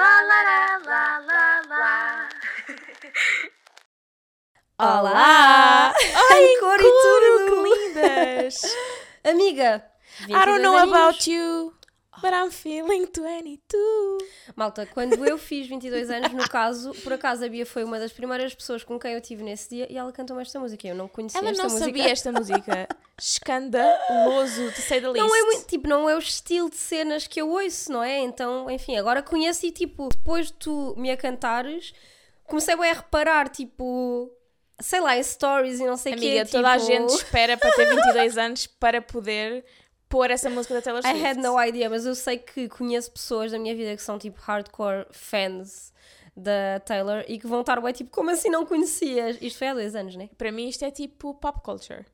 Lá, lá, lá, lá, lá, lá. Olá! Ai, Em cor e tudo. que lindas! Amiga, I don't 22 know aninhos. about you, but I'm feeling 22. Malta, quando eu fiz 22 anos, no caso, por acaso a Bia foi uma das primeiras pessoas com quem eu tive nesse dia e ela cantou-me esta música. Eu não conhecia Ela esta não música. sabia esta música. Escandaloso, to say the least. Não é muito, tipo, não é o estilo de cenas que eu ouço, não é? Então, enfim, agora conheço e tipo, depois de tu me a cantares, comecei a reparar, tipo, sei lá, em stories e não sei o quê. Amiga, toda a tipo, gente espera para ter 22 anos para poder pôr essa música da Taylor I Swift. had no idea, mas eu sei que conheço pessoas da minha vida que são tipo hardcore fans da Taylor e que vão estar bem tipo, como assim não conhecias? Isto foi há dois anos, né? Para mim isto é tipo pop culture.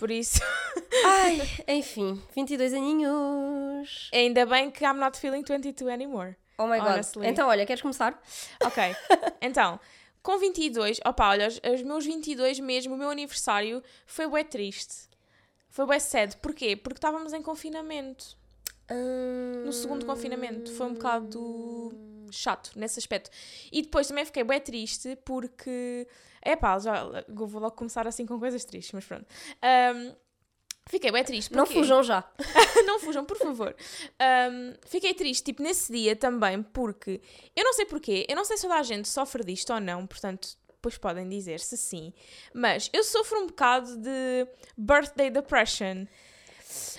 Por isso, Ai, enfim, 22 aninhos. ainda bem que I'm not feeling 22 anymore. Oh my god. Honestly. Então, olha, queres começar? Ok, então, com 22, opa, olha, os, os meus 22 mesmo, o meu aniversário foi bué triste. Foi bué sad. Porquê? Porque estávamos em confinamento. No segundo confinamento. Foi um bocado chato nesse aspecto. E depois também fiquei bué triste porque... Epá, já eu vou logo começar assim com coisas tristes, mas pronto. Ahm, fiquei bué triste. Não porquê? fujam já. não fujam, por favor. Um, fiquei triste, tipo, nesse dia também, porque eu não sei porquê, eu não sei se toda a gente sofre disto ou não, portanto, depois podem dizer se sim, mas eu sofro um bocado de birthday depression.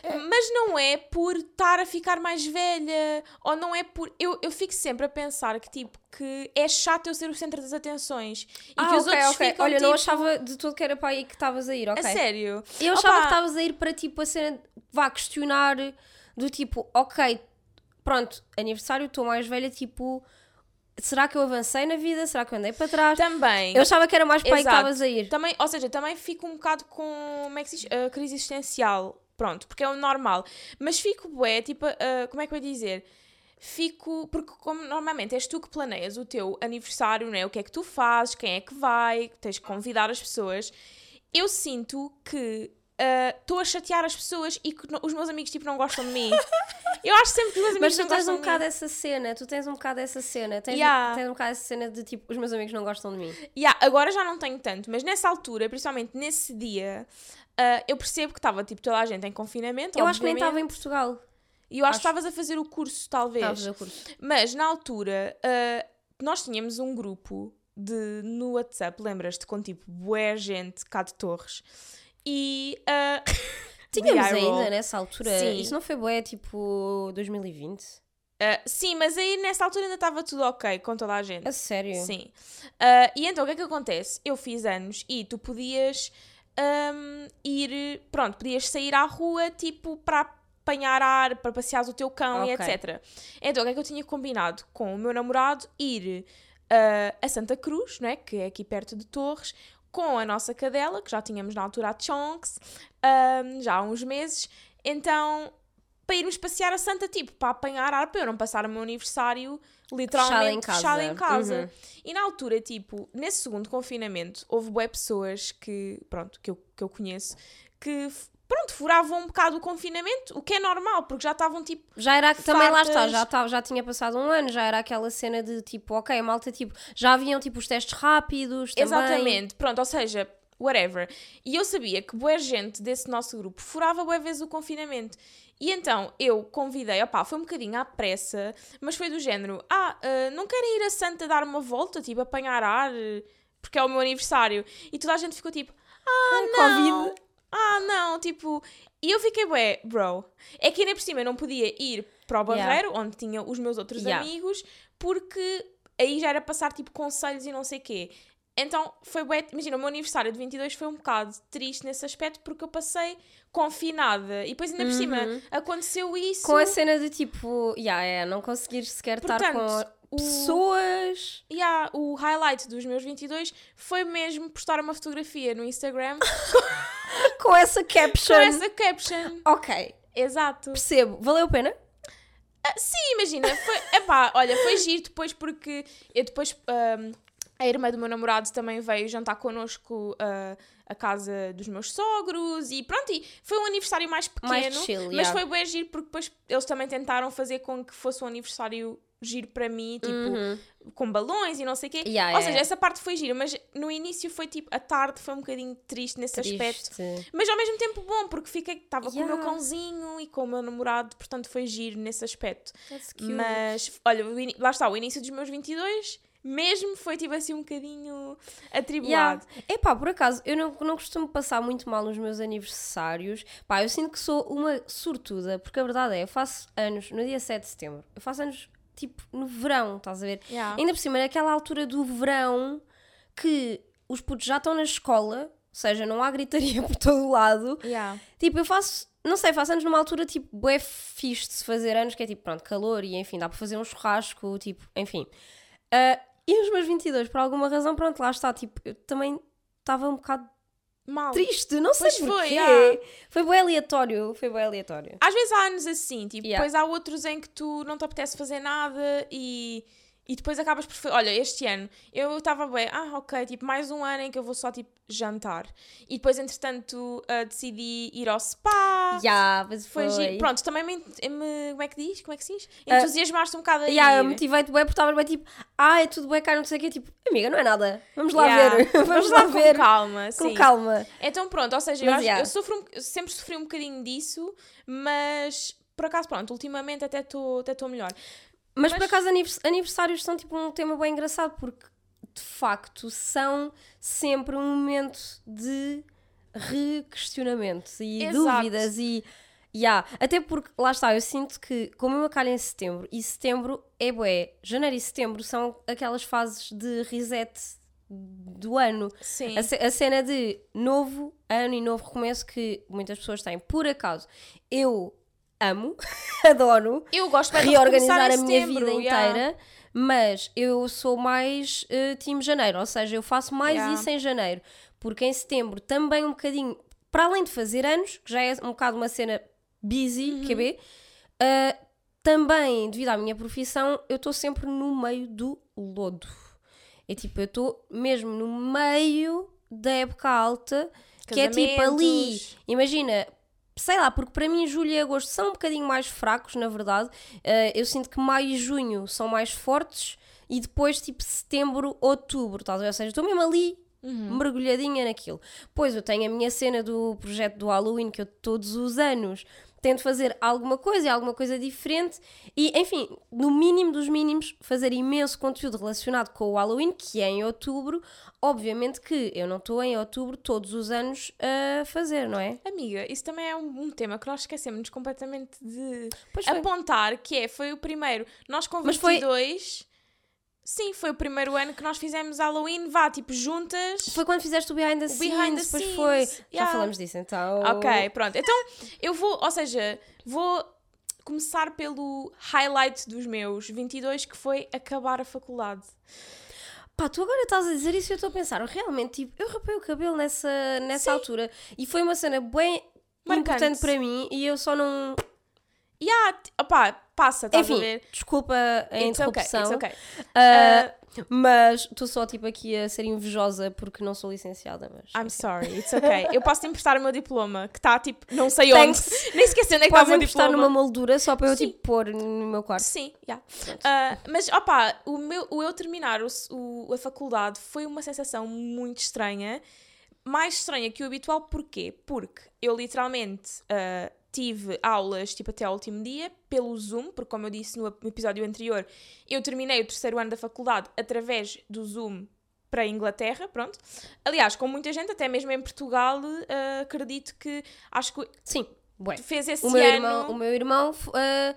Mas não é por estar a ficar mais velha, ou não é por. Eu, eu fico sempre a pensar que, tipo, que é chato eu ser o centro das atenções. E ah, que os ok, outros ok. ficam. Olha, tipo, não achava de tudo que era para aí que estavas a ir, ok? A sério. Eu achava Opa. que estavas a ir para tipo a cena, vá questionar do tipo, ok, pronto, aniversário, estou mais velha, tipo, será que eu avancei na vida? Será que eu andei para trás? Também. Eu achava que era mais para aí que estavas a ir. Também, ou seja, também fico um bocado com como é que se diz? A crise existencial. Pronto, porque é o normal. Mas fico bué, tipo, ah, como é que eu ia dizer? Fico, porque como normalmente és tu que planeias o teu aniversário, não é? O que é que tu fazes, quem é que vai, tens que convidar as pessoas. Eu sinto que estou a chatear as pessoas e que no- os meus amigos tipo não gostam de mim. Eu acho sempre que os meus amigos Mas tu não tens gostam um de bocado mim. essa cena, tu tens um bocado essa cena, tens, Yeah. tens um bocado essa cena de tipo, os meus amigos não gostam de mim. Yeah, agora já não tenho tanto, mas nessa altura, principalmente nesse dia, ah, eu percebo que estava tipo toda a gente em confinamento. Eu acho que nem obviamente. estava em Portugal. E eu acho, Acho- que estavas a fazer o curso, talvez. Estava a fazer o curso. Mas na altura, ah, nós tínhamos um grupo de, no WhatsApp, lembras-te, com tipo bué gente cá de Torres. E. ah, Tínhamos ainda nessa altura. Sim. Isso não foi bué tipo 2020? ah, sim, mas aí nessa altura ainda estava tudo ok com toda a gente. A sério? Sim. Ah, e então o que é que acontece? Eu fiz anos e tu podias ahm, ir. Pronto, podias sair à rua tipo para apanhar ar, para passear o teu cão e Ok. etc. Então o que é que eu tinha combinado com o meu namorado? Ir ah, a Santa Cruz, não é? que é aqui perto de Torres, com a nossa cadela, que já tínhamos na altura a Chonks, ahm, já há uns meses. Então. Para irmos passear a Santa, tipo, para apanhar ar, para eu não passar o meu aniversário literalmente Fechada em casa. fechado em casa. Uhum. E na altura, tipo, nesse segundo confinamento, houve bué pessoas que, pronto, que eu, que eu conheço, que, pronto, furavam um bocado o confinamento, o que é normal, porque já estavam, tipo, Já era, também lá está, já, tava, já tinha passado um ano, já era aquela cena de tipo, ok, a malta, tipo, já haviam tipo os testes rápidos também. exatamente, pronto, ou seja, whatever. E eu sabia que boa gente desse nosso grupo furava boa vezes o confinamento. E então eu convidei, opá, foi um bocadinho à pressa, mas foi do género: ah, ah, não querem ir a Santa dar uma volta, tipo, apanhar ar, porque é o meu aniversário. E toda a gente ficou tipo: ah, não. Covid. Ah, não, tipo. E eu fiquei, bué, bro. É que ainda por cima eu não podia ir para o Yeah. Barreiro, onde tinha os meus outros Yeah. amigos, porque aí já era passar tipo conselhos e não sei quê. Então foi bué. Imagina, o meu aniversário de 22 foi um bocado triste nesse aspecto porque eu passei confinada e depois ainda por cima aconteceu isso. Com a cena de tipo, yeah, é, não conseguir sequer estar Portanto, com o- pessoas. Yeah, o highlight dos meus 22 foi mesmo postar uma fotografia no Instagram Com essa caption. com essa caption. Ok, Exato. percebo. Valeu a pena? Ah, sim, imagina, foi, epá, olha, foi giro depois porque eu depois, ahm, a irmã do meu namorado também veio jantar connosco ah, a casa dos meus sogros e pronto, e foi um aniversário mais pequeno, Mais chill, mas yeah. foi bem giro porque depois eles também tentaram fazer com que fosse um aniversário giro para mim, tipo, Uhum. com balões e não sei o quê. Yeah, Ou yeah, seja, yeah. essa parte foi gira, mas no início foi tipo, a tarde foi um bocadinho triste nesse aspecto. Triste. Mas ao mesmo tempo bom, porque fiquei, estava com o meu Yeah. cãozinho e com o meu namorado, portanto foi giro nesse aspecto. Mas, olha, lá está, o início dos meus 22 mesmo foi tipo assim um bocadinho atribulado. Yeah. Epá, por acaso, eu não, não costumo passar muito mal nos meus aniversários. Pá, eu sinto que sou uma sortuda, porque a verdade é, eu faço anos no dia 7 de setembro. Eu faço anos, tipo, no verão, estás a ver? Yeah. Ainda por cima, naquela altura do verão que os putos já estão na escola, ou seja, não há gritaria por todo o lado. Yeah. Tipo, eu faço, não sei, faço anos numa altura tipo, bué fixe de se fazer anos, que é tipo, pronto, calor e enfim, dá para fazer um churrasco, tipo, enfim. Ah, e os meus 22, por alguma razão, pronto, lá está, tipo, eu também estava um bocado Mal. triste, não sei Pois foi, porquê. ah. Foi bem aleatório, foi bem aleatório. Às vezes há anos assim, tipo, Yeah. depois há outros em que tu não te apetece fazer nada e, e depois acabas por. Olha, este ano eu estava bem, ah, ok, tipo, mais um ano em que eu vou só tipo jantar. E depois, entretanto, ah, decidi ir ao spa. Já, mas Foi foi. Pronto, também me, me- Como é que diz? Como é que se diz? Ah, Entusiasmaste um bocado a Yeah, eu motivei-te bem porque estava bem tipo, ah, é tudo bem, cara, não sei o quê. Tipo, amiga, não é nada. Vamos lá Yeah. ver. Vamos, lá, com ver. calma, Com sim. calma. Então pronto, ou seja, eu, Mas, acho- yeah. eu sofro eu sempre sofri um bocadinho disso, mas por acaso pronto, ultimamente até estou até estou melhor. Mas, Mas- por acaso anivers- aniversários são tipo um tema bem engraçado porque de facto são sempre um momento de re-questionamento e Exato. dúvidas e yeah. até porque lá está, eu sinto que como eu calho em setembro e setembro é bué, janeiro e setembro são aquelas fases de reset do ano. Sim. A, a cena de novo ano e novo recomeço que muitas pessoas têm. Por acaso, eu amo, adoro Eu gosto bem de reorganizar a minha setembro, vida yeah. inteira, mas eu sou mais uh, time janeiro, ou seja, eu faço mais Yeah. isso em janeiro, porque em setembro também um bocadinho, para além de fazer anos, que já é um bocado uma cena busy, Uhum. QB, uh, também, devido à minha profissão, eu estou sempre no meio do lodo. É tipo, eu estou mesmo no meio da época alta, que é tipo ali, imagina, sei lá, porque para mim julho e agosto são um bocadinho mais fracos, na verdade. Eh, eu sinto que maio e junho são mais fortes e depois tipo setembro, outubro, estás a ver? Ou seja, estou mesmo ali Uhum. mergulhadinha naquilo. Pois eu tenho a minha cena do projeto do Halloween que eu todos os anos tento fazer alguma coisa e alguma coisa diferente e, enfim, no mínimo dos mínimos, fazer imenso conteúdo relacionado com o Halloween, que é em outubro. Obviamente que eu não estou em outubro todos os anos a fazer, não é? Amiga, isso também é um, um tema que nós esquecemos completamente de apontar, que é, foi o primeiro, nós com Mas foi- 22, sim, foi o primeiro ano que nós fizemos Halloween, vá, tipo, juntas. Foi quando fizeste o behind the O scenes, behind the depois scenes, foi. Já yeah. falamos disso então. Ok, pronto. Então, eu vou, ou seja, vou começar pelo highlight dos meus 22, que foi acabar a faculdade. Pá, tu agora estás a dizer isso e eu estou a pensar, realmente, tipo, eu rapei o cabelo nessa, nessa Sim. altura e foi uma cena bem Marcante. importante para mim e eu só não. E há, opá, passa, estás a Enfim, ver? desculpa a It's okay, interrupção. it's okay. ah, Mas estou só tipo aqui a ser invejosa porque não sou licenciada, mas. I'm sorry, it's okay. Eu posso te emprestar o meu diploma, que está tipo, não sei Thanks. onde. Nem esqueci onde é que está o meu diploma. numa moldura só para eu Sim. tipo pôr no meu quarto. Sim, yeah. Ah, mas opá, o, meu, o eu terminar o, o- a faculdade foi uma sensação muito estranha. Mais estranha que o habitual, porquê? Porque eu literalmente ah, tive aulas tipo até ao último dia pelo Zoom, porque como eu disse no ep- no episódio anterior, eu terminei o terceiro ano da faculdade através do Zoom para a Inglaterra, pronto. Aliás, com muita gente, até mesmo em Portugal, ah, acredito que acho que Sim, bué. fez esse O meu ano. irmão, o meu irmão ah,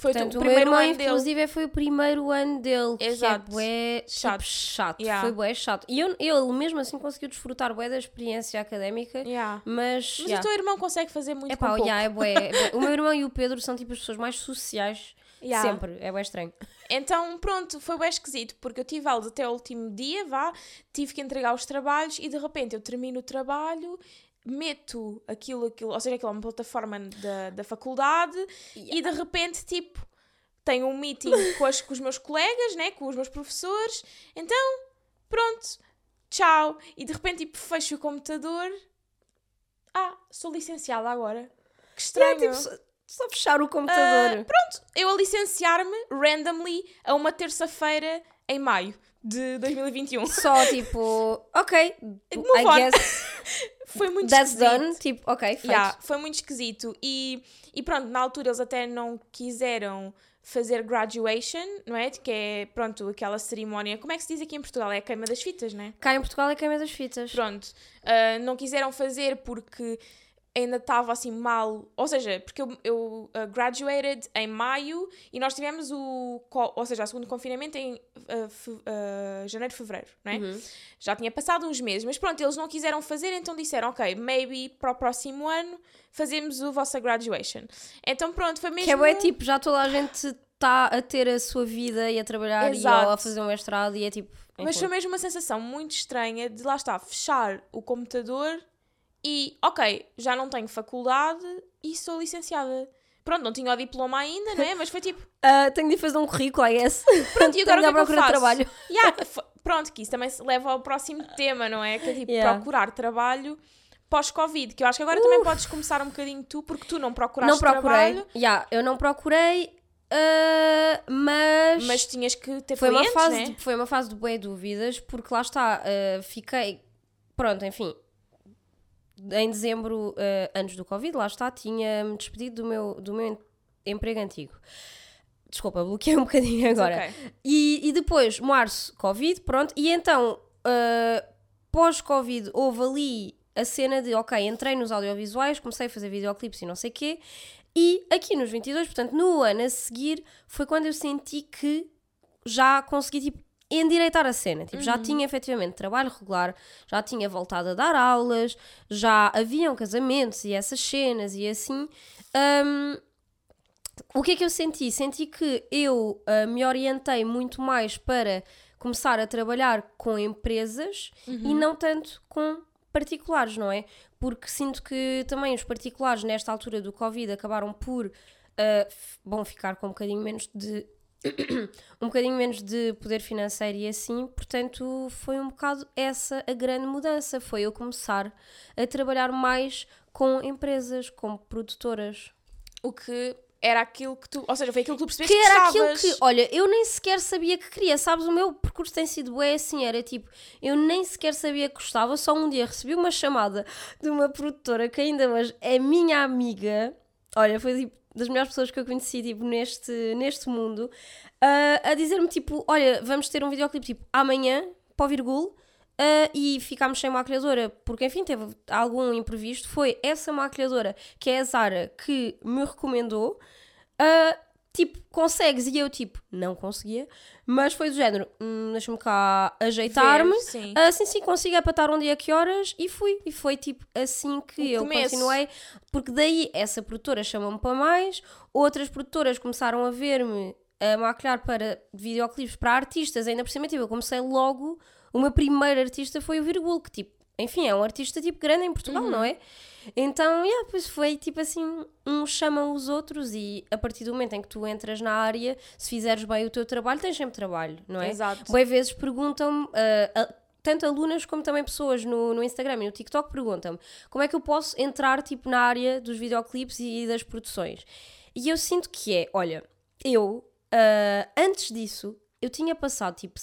foi Portanto, o primeiro irmão, ano dele. inclusive, foi o primeiro ano dele. Exato. Que é bué, Chato. chato. chato. Yeah. Foi bué chato. E eu, ele mesmo assim conseguiu desfrutar bué da experiência académica, Yeah. mas... Mas yeah. o teu irmão consegue fazer muito Epá, com yeah, é bué, é bué. O meu irmão e o Pedro são tipo as pessoas mais sociais Yeah. sempre. É bué estranho. Então, pronto, foi bem esquisito, porque eu tive aulas até o último dia, vá, tive que entregar os trabalhos e de repente eu termino o trabalho, meto aquilo, aquilo ou seja, aquilo é uma plataforma da, da faculdade e de repente, tipo, tenho um meeting com, as- com os meus colegas, né, com os meus professores, então, pronto, tchau. E de repente, tipo, fecho o computador, ah, sou licenciada agora. Que estranho. Yeah, tipo, Só fechar o computador. Pronto, eu a licenciar-me randomly a uma terça-feira em maio de 2021. Só tipo, ok, Move I on. guess Foi muito that's esquisito. done. Tipo, ok, feito. Yeah, foi muito esquisito. E, e pronto, na altura eles até não quiseram fazer graduation, não é? Que é, pronto, aquela cerimónia. Como é que se diz aqui em Portugal? É a queima das fitas, não é? Cá em Portugal é queima das fitas. Pronto. ah, não quiseram fazer porque ainda estava assim mal. Ou seja, porque eu, eu ah, graduated em maio e nós tivemos o. Ou seja, o segundo confinamento em ah, fe- ah, janeiro, fevereiro, não é? Uhum. Já tinha passado uns meses, mas pronto, eles não quiseram fazer, então disseram, ok, maybe para o próximo ano fazemos o vossa graduation. Então pronto, foi mesmo. Que é bué, tipo, já toda a gente está a ter a sua vida e a trabalhar e Exato. ou a fazer um mestrado e é tipo. Mas foi mesmo uma sensação muito estranha de lá está, fechar o computador e, ok, já não tenho faculdade e sou licenciada. Pronto, não tinha o diploma ainda, não é? Mas foi tipo, Ah, tenho de fazer um currículo, I guess. pronto, e agora Tenho o que é que eu faço? trabalho. Yeah, pronto, que isso também se leva ao próximo tema, não é? Que é tipo Yeah. procurar trabalho pós-Covid, que eu acho que agora também podes começar um bocadinho tu, porque tu não procuraste não procurei. trabalho, Yeah, eu não procurei, ah, mas. mas tinhas que ter foi clientes, uma fase né? de, foi uma fase de boas dúvidas porque lá está ah, fiquei pronto enfim em dezembro ah, antes do covid lá está tinha me despedido do meu do meu em- emprego antigo desculpa bloqueei um bocadinho agora Ok. e, e depois março covid pronto e então ah, pós covid houve ali a cena de ok entrei nos audiovisuais comecei a fazer videoclipes e não sei quê e aqui nos 22 portanto no ano a seguir foi quando eu senti que já consegui tipo endireitar a cena, tipo, já tinha efetivamente trabalho regular, já tinha voltado a dar aulas, já haviam casamentos e essas cenas e assim. Hum, o que é que eu senti? Senti que eu ah, me orientei muito mais para começar a trabalhar com empresas e não tanto com particulares, não é? Porque sinto que também os particulares nesta altura do Covid acabaram por f- bom, ficar com um bocadinho menos de um bocadinho menos de poder financeiro e assim, portanto foi um bocado essa a grande mudança, foi eu começar a trabalhar mais com empresas, com produtoras. O que era aquilo que tu, ou seja, foi aquilo que tu percebeste Que que, era aquilo que, olha, eu nem sequer sabia que queria, sabes, o meu percurso tem sido bem assim, era tipo, eu nem sequer sabia que gostava, só um dia recebi uma chamada de uma produtora que ainda hoje é minha amiga, olha, foi tipo das melhores pessoas que eu conheci tipo, neste, neste mundo, ah, a dizer-me tipo, olha, vamos ter um videoclipe tipo amanhã, o Virgul, ah, e ficámos sem maquilhadora, porque enfim teve algum imprevisto. Foi essa maquilhadora que é a Zara que me recomendou. ah, tipo, consegues? E eu, tipo, não conseguia, mas foi do género, hum, deixa-me cá ajeitar-me. Ver, sim. Ah, consigo para estar onde a que horas e fui. E foi tipo assim que O eu começo. continuei, porque daí essa produtora chamou-me para mais, outras produtoras começaram a ver-me a maquilhar para videoclipes para artistas, ainda por cima, tipo, eu comecei logo, o meu primeiro artista foi o Virgul, que tipo, enfim, é um artista tipo grande em Portugal, Uhum. não é? Então, yeah, pois foi tipo assim, uns chamam os outros e a partir do momento em que tu entras na área, se fizeres bem o teu trabalho, tens sempre trabalho, não é? Exato. Boas vezes perguntam-me, a- tanto alunas como também pessoas no, no Instagram e no TikTok perguntam-me como é que eu posso entrar tipo na área dos videoclipes e das produções. E eu sinto que é, olha, eu ah, antes disso eu tinha passado tipo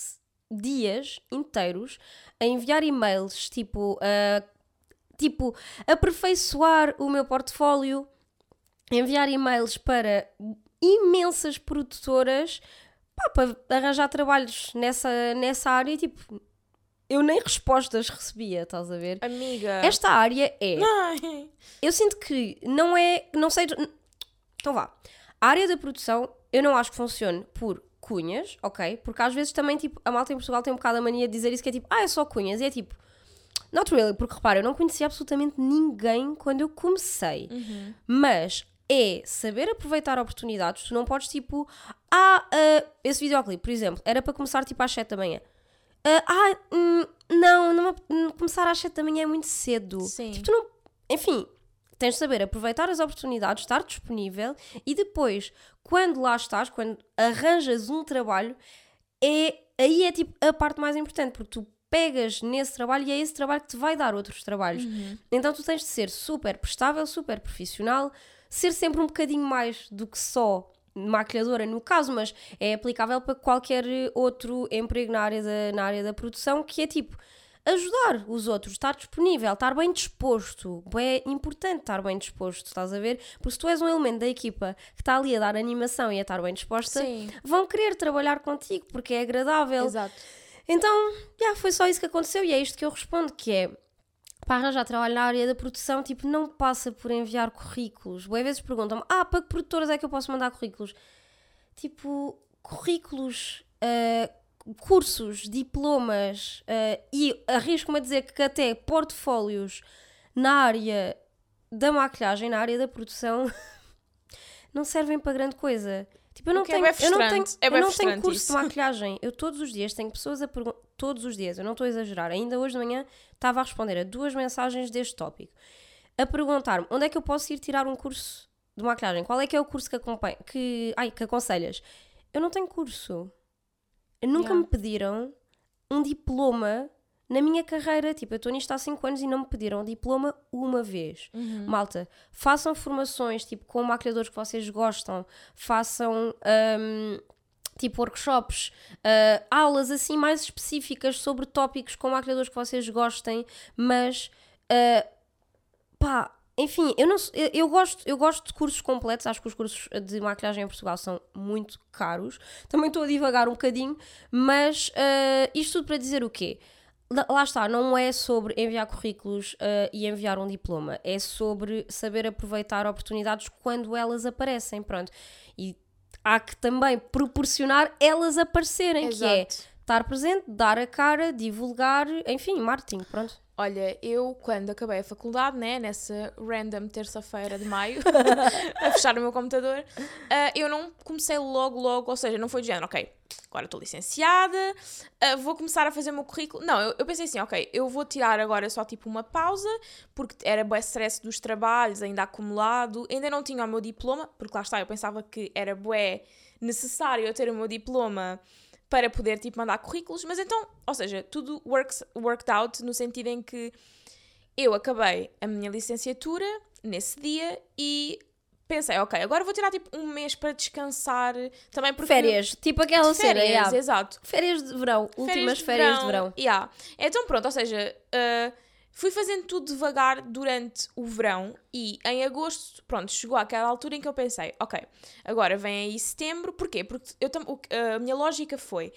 dias inteiros a enviar e-mails tipo a tipo aperfeiçoar o meu portfólio, enviar e-mails para imensas produtoras pá, para arranjar trabalhos nessa, nessa área e tipo, eu nem respostas recebia, estás a ver? Amiga. Esta área é. Eu sinto que não é. Não sei. Então vá. A área da produção eu não acho que funcione por cunhas, ok? Porque às vezes também, tipo, a malta em Portugal tem um bocado a mania de dizer isso que é tipo, ah, é só cunhas. E é tipo, not really, porque repara, eu não conhecia absolutamente ninguém quando eu comecei. Mas é saber aproveitar oportunidades. Tu não podes, tipo, ah, ah, esse videoclipe, por exemplo, era para começar tipo às 7 da manhã. Ah, ah, hum, não, não, me- hum, começar às 7 da manhã é muito cedo. Sim. Tipo, tu não. Enfim, tens de saber aproveitar as oportunidades, estar disponível e depois, quando lá estás, quando arranjas um trabalho, é, aí é tipo a parte mais importante, porque tu pegas nesse trabalho e é esse trabalho que te vai dar outros trabalhos. Então tu tens de ser super prestável, super profissional, ser sempre um bocadinho mais do que só maquilhadora no caso, mas é aplicável para qualquer outro emprego na área da, na área da produção, que é tipo ajudar os outros, estar disponível, estar bem disposto. É importante estar bem disposto, estás a ver? Porque se tu és um elemento da equipa que está ali a dar animação e a estar bem disposta, Sim. vão querer trabalhar contigo porque é agradável. Exato. Então, já foi só isso que aconteceu e é isto que eu respondo, que é para arranjar trabalho na área da produção, tipo, não passa por enviar currículos. Boas vezes perguntam-me, ah, para que produtoras é que eu posso mandar currículos? Tipo, currículos, ah, cursos, diplomas ah, e arrisco-me a dizer que até portfólios na área da maquilhagem, na área da produção, não servem para grande coisa. Tipo, eu não é tenho, bué eu não tenho. É eu não tenho curso isso. de maquilhagem. Eu todos os dias tenho pessoas a perguntar, todos os dias, eu não estou a exagerar. Ainda hoje de manhã estava a responder a duas mensagens deste tópico. A perguntar-me onde é que eu posso ir tirar um curso de maquilhagem? Qual é que é o curso que acompanha, que, ai, que aconselhas? Eu não tenho curso. Nunca Yeah. me pediram um diploma na minha carreira. Tipo, eu estou nisto há 5 anos e não me pediram um diploma uma vez. Uhum. Malta, façam formações tipo com maquilhadores que vocês gostam, façam hum, tipo workshops, ah, aulas assim mais específicas sobre tópicos com maquilhadores que vocês gostem, mas ah, pá, enfim, eu, não, eu, eu gosto, eu gosto de cursos completos, acho que os cursos de maquilhagem em Portugal são muito caros. Também estou a divagar um bocadinho, mas ah, isto tudo para dizer o quê? Lá está, não é sobre enviar currículos ah, e enviar um diploma, é sobre saber aproveitar oportunidades quando elas aparecem, pronto. E há que também proporcionar elas aparecerem, que é Exato. estar presente, dar a cara, divulgar, enfim, marketing, pronto. Olha, eu quando acabei a faculdade, né, nessa random terça-feira de maio, a fechar o meu computador, ah, eu não comecei logo, logo, ou seja, não foi de género, ok, agora estou licenciada, ah, vou começar a fazer o meu currículo. Não, eu, eu pensei assim, ok, eu vou tirar agora só tipo uma pausa, porque era bué stress dos trabalhos ainda acumulado, ainda não tinha o meu diploma, porque lá está, eu pensava que era bué necessário eu ter o meu diploma para poder tipo mandar currículos, mas então, ou seja, tudo works, worked out no sentido em que eu acabei a minha licenciatura nesse dia e pensei, ok, agora vou tirar tipo um mês para descansar, também porque Férias, tipo aquela cena, férias, yeah. exato. férias de verão, últimas férias de verão. Yeah. Então pronto, ou seja, uh, fui fazendo tudo devagar durante o verão e em agosto, pronto, chegou àquela altura em que eu pensei, ok, agora vem aí setembro, porquê? Porque eu a minha lógica foi,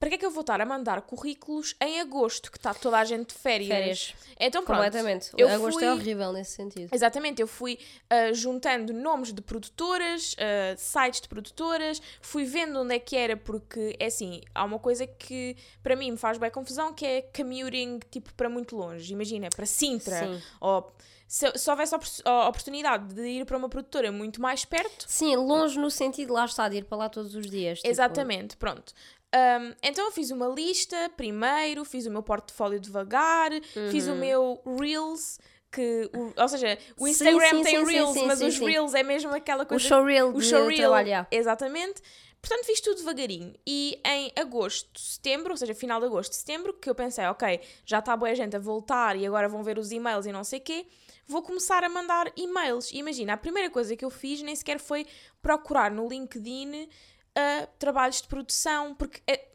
para que é que eu vou estar a mandar currículos em agosto, que está toda a gente de férias? Férias. Então pronto, Completamente. eu Agosto fui- é horrível nesse sentido. Exatamente, eu fui ah, juntando nomes de produtoras, ah, sites de produtoras, fui vendo onde é que era, porque é assim, há uma coisa que para mim me faz bem confusão, que é commuting tipo para muito longe. Imagina, para Sintra, Sim. ou se, se houvesse a opor- a oportunidade de ir para uma produtora muito mais perto, Sim, longe no sentido, lá está, de ir para lá todos os dias. tipo, Exatamente, pronto. Um, então eu fiz uma lista primeiro, fiz o meu portfólio devagar, fiz o meu Reels, que, o- ou seja, o Uhum. Sim, Instagram sim, tem sim, Reels, mas os. Reels é mesmo aquela O coisa. showreel o showreel, trabalhar. exatamente. Portanto, fiz tudo devagarinho. E em agosto, setembro, ou seja, final de agosto, setembro, que eu pensei, ok, já está boa gente a voltar e agora vão ver os e-mails e não sei o quê, vou começar a mandar e-mails. E imagina, a primeira coisa que eu fiz nem sequer foi procurar no LinkedIn ah, trabalhos de produção, porque é-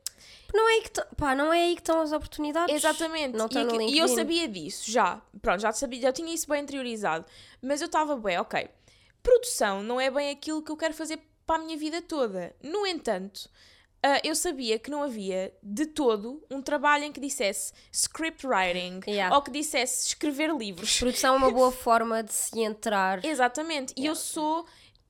Não é, aí que pá, não é aí que estão as oportunidades. Exatamente. Não e, no aqui- e eu sabia disso já. Pronto, já sabia, já tinha isso bem interiorizado. Mas eu estava bem, ok. Produção não é bem aquilo que eu quero fazer para a minha vida toda. No entanto, ah, eu sabia que não havia de todo um trabalho em que dissesse script writing Yeah. ou que dissesse escrever livros. Produção é uma boa forma de se entrar. Exatamente. E eu sou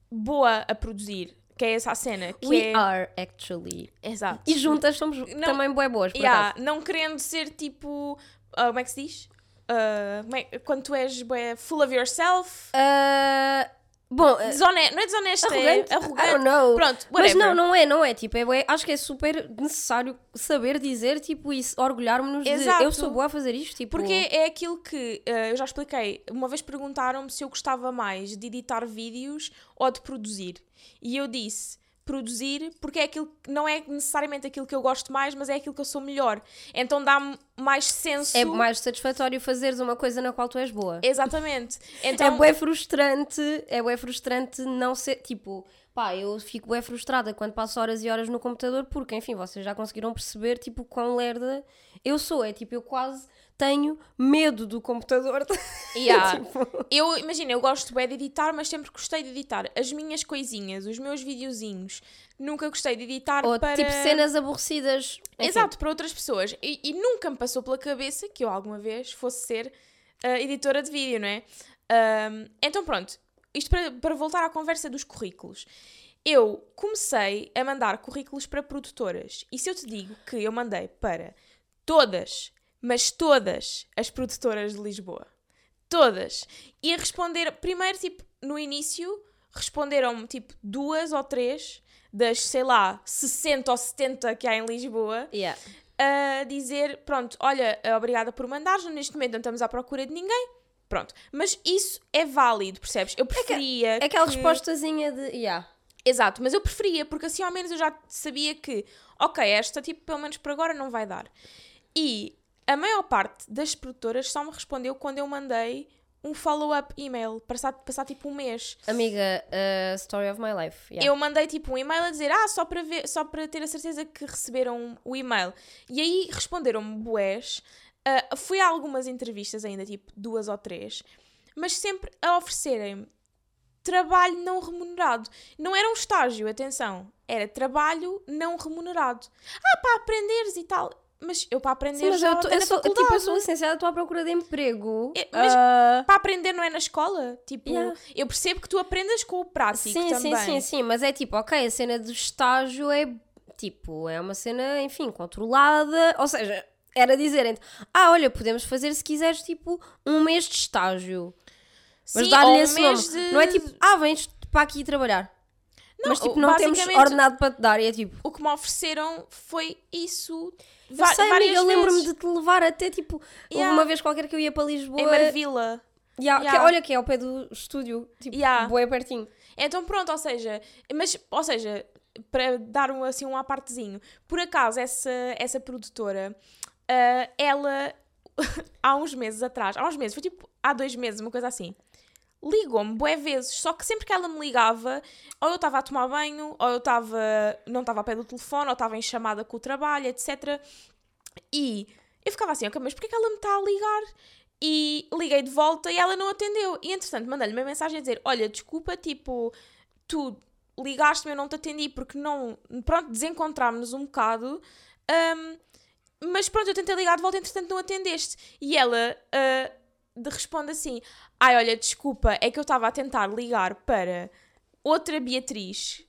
boa a produzir. Que é essa a cena. Que We é... are actually. Exato. E juntas somos também bué boas, por Yeah, acaso. não querendo ser tipo. ah, como é que se diz? É- quando tu és bué, full of yourself. Ah, bom, Desone... Não é desonesto, arrogante. é arrogante. Pronto, Mas whatever. não, não é, não é. Tipo, é, bué- acho que é super necessário saber dizer, tipo, isso, orgulharmos-nos de eu sou boa a fazer isto. Tipo, Porque é aquilo que ah, eu já expliquei. Uma vez perguntaram-me se eu gostava mais de editar vídeos ou de produzir. E eu disse: produzir porque é aquilo que não é necessariamente aquilo que eu gosto mais, mas é aquilo que eu sou melhor. Então dá-me mais senso. É mais satisfatório fazeres uma coisa na qual tu és boa. Exatamente. É Então, bué frustrante, é bué frustrante não ser, tipo, pá, eu fico bué frustrada quando passo horas e horas no computador porque, enfim, vocês já conseguiram perceber, tipo, quão lerda eu sou. É tipo, eu quase tenho medo do computador. Yeah. Tipo, eu imagina, eu gosto bem de editar, mas sempre gostei de editar as minhas coisinhas, os meus videozinhos. Nunca gostei de editar ou para tipo cenas aborrecidas. Enfim, Exato, para outras pessoas. E, e nunca me passou pela cabeça que eu alguma vez fosse ser ah, editora de vídeo, não é? Ahm, então pronto, isto para, para voltar à conversa dos currículos. Eu comecei a mandar currículos para produtoras. E se eu te digo que eu mandei para todas, mas todas as produtoras de Lisboa. Todas. E a responder, primeiro, tipo, no início, responderam-me tipo duas ou três das, sei lá, 60 ou 70 que há em Lisboa yeah. a dizer: pronto, olha, obrigada por mandares, neste momento não estamos à procura de ninguém. Pronto. Mas isso é válido, percebes? Eu preferia. Aquela que- respostazinha de. Yeah. Exato, mas eu preferia, porque assim ao menos eu já sabia que, ok, esta tipo, pelo menos por agora não vai dar. E a maior parte das produtoras só me respondeu quando eu mandei um follow-up email, passar, passar tipo um mês. Amiga, uh, story of my life. Yeah. Eu mandei tipo um e-mail a dizer, ah, só para, ver, só para ter a certeza que receberam o e-mail. E aí responderam-me bués. Ah, fui a algumas entrevistas ainda, tipo duas ou três, mas sempre a oferecerem trabalho não remunerado. Não era um estágio, atenção. Era trabalho não remunerado. Ah, para aprenderes e tal. Mas eu para aprender Sim, mas já eu, tô- eu sou, tipo, eu sou licenciada, estou à procura de emprego. É, mas- Ah, Para aprender não é na escola? Tipo, Yeah. eu percebo que tu aprendas com o prático sim, também. sim, sim, sim, mas é tipo, ok, a cena do estágio é tipo, é uma cena, enfim, controlada. Ou seja, era dizerem ah, olha, podemos fazer se quiseres tipo um mês de estágio. Mas dar-lhe um esse nome. de- Não é tipo, ah, vens para aqui trabalhar. Mas tipo, não temos ordenado para te dar. E é tipo, o que me ofereceram foi isso eu sei, amiga, eu lembro-me de te levar até tipo, Yeah. uma vez qualquer que eu ia para Lisboa. Em Marvila. Yeah, que- Yeah. olha que é ao pé do estúdio, tipo, Yeah. bué pertinho. Então pronto, ou seja, mas, ou seja, para dar um, assim um apartezinho, por acaso essa, essa produtora, ah, ela há uns meses atrás, há uns meses, foi tipo há dois meses, uma coisa assim, ligou-me bué vezes, só que sempre que ela me ligava, ou eu estava a tomar banho, ou eu estava, não estava a pé do telefone, ou estava em chamada com o trabalho, etc. E eu ficava assim, ok, mas porquê que ela me está a ligar? E liguei de volta e ela não atendeu. E entretanto mandei-lhe uma mensagem a dizer: Olha, desculpa, tipo, tu ligaste-me, eu não te atendi porque não. Pronto, desencontrámos-nos um bocado. hum, mas pronto, eu tentei ligar de volta, entretanto não atendeste. E ela ah, de- responde assim: Ai, olha, desculpa, é que eu estava a tentar ligar para outra Beatriz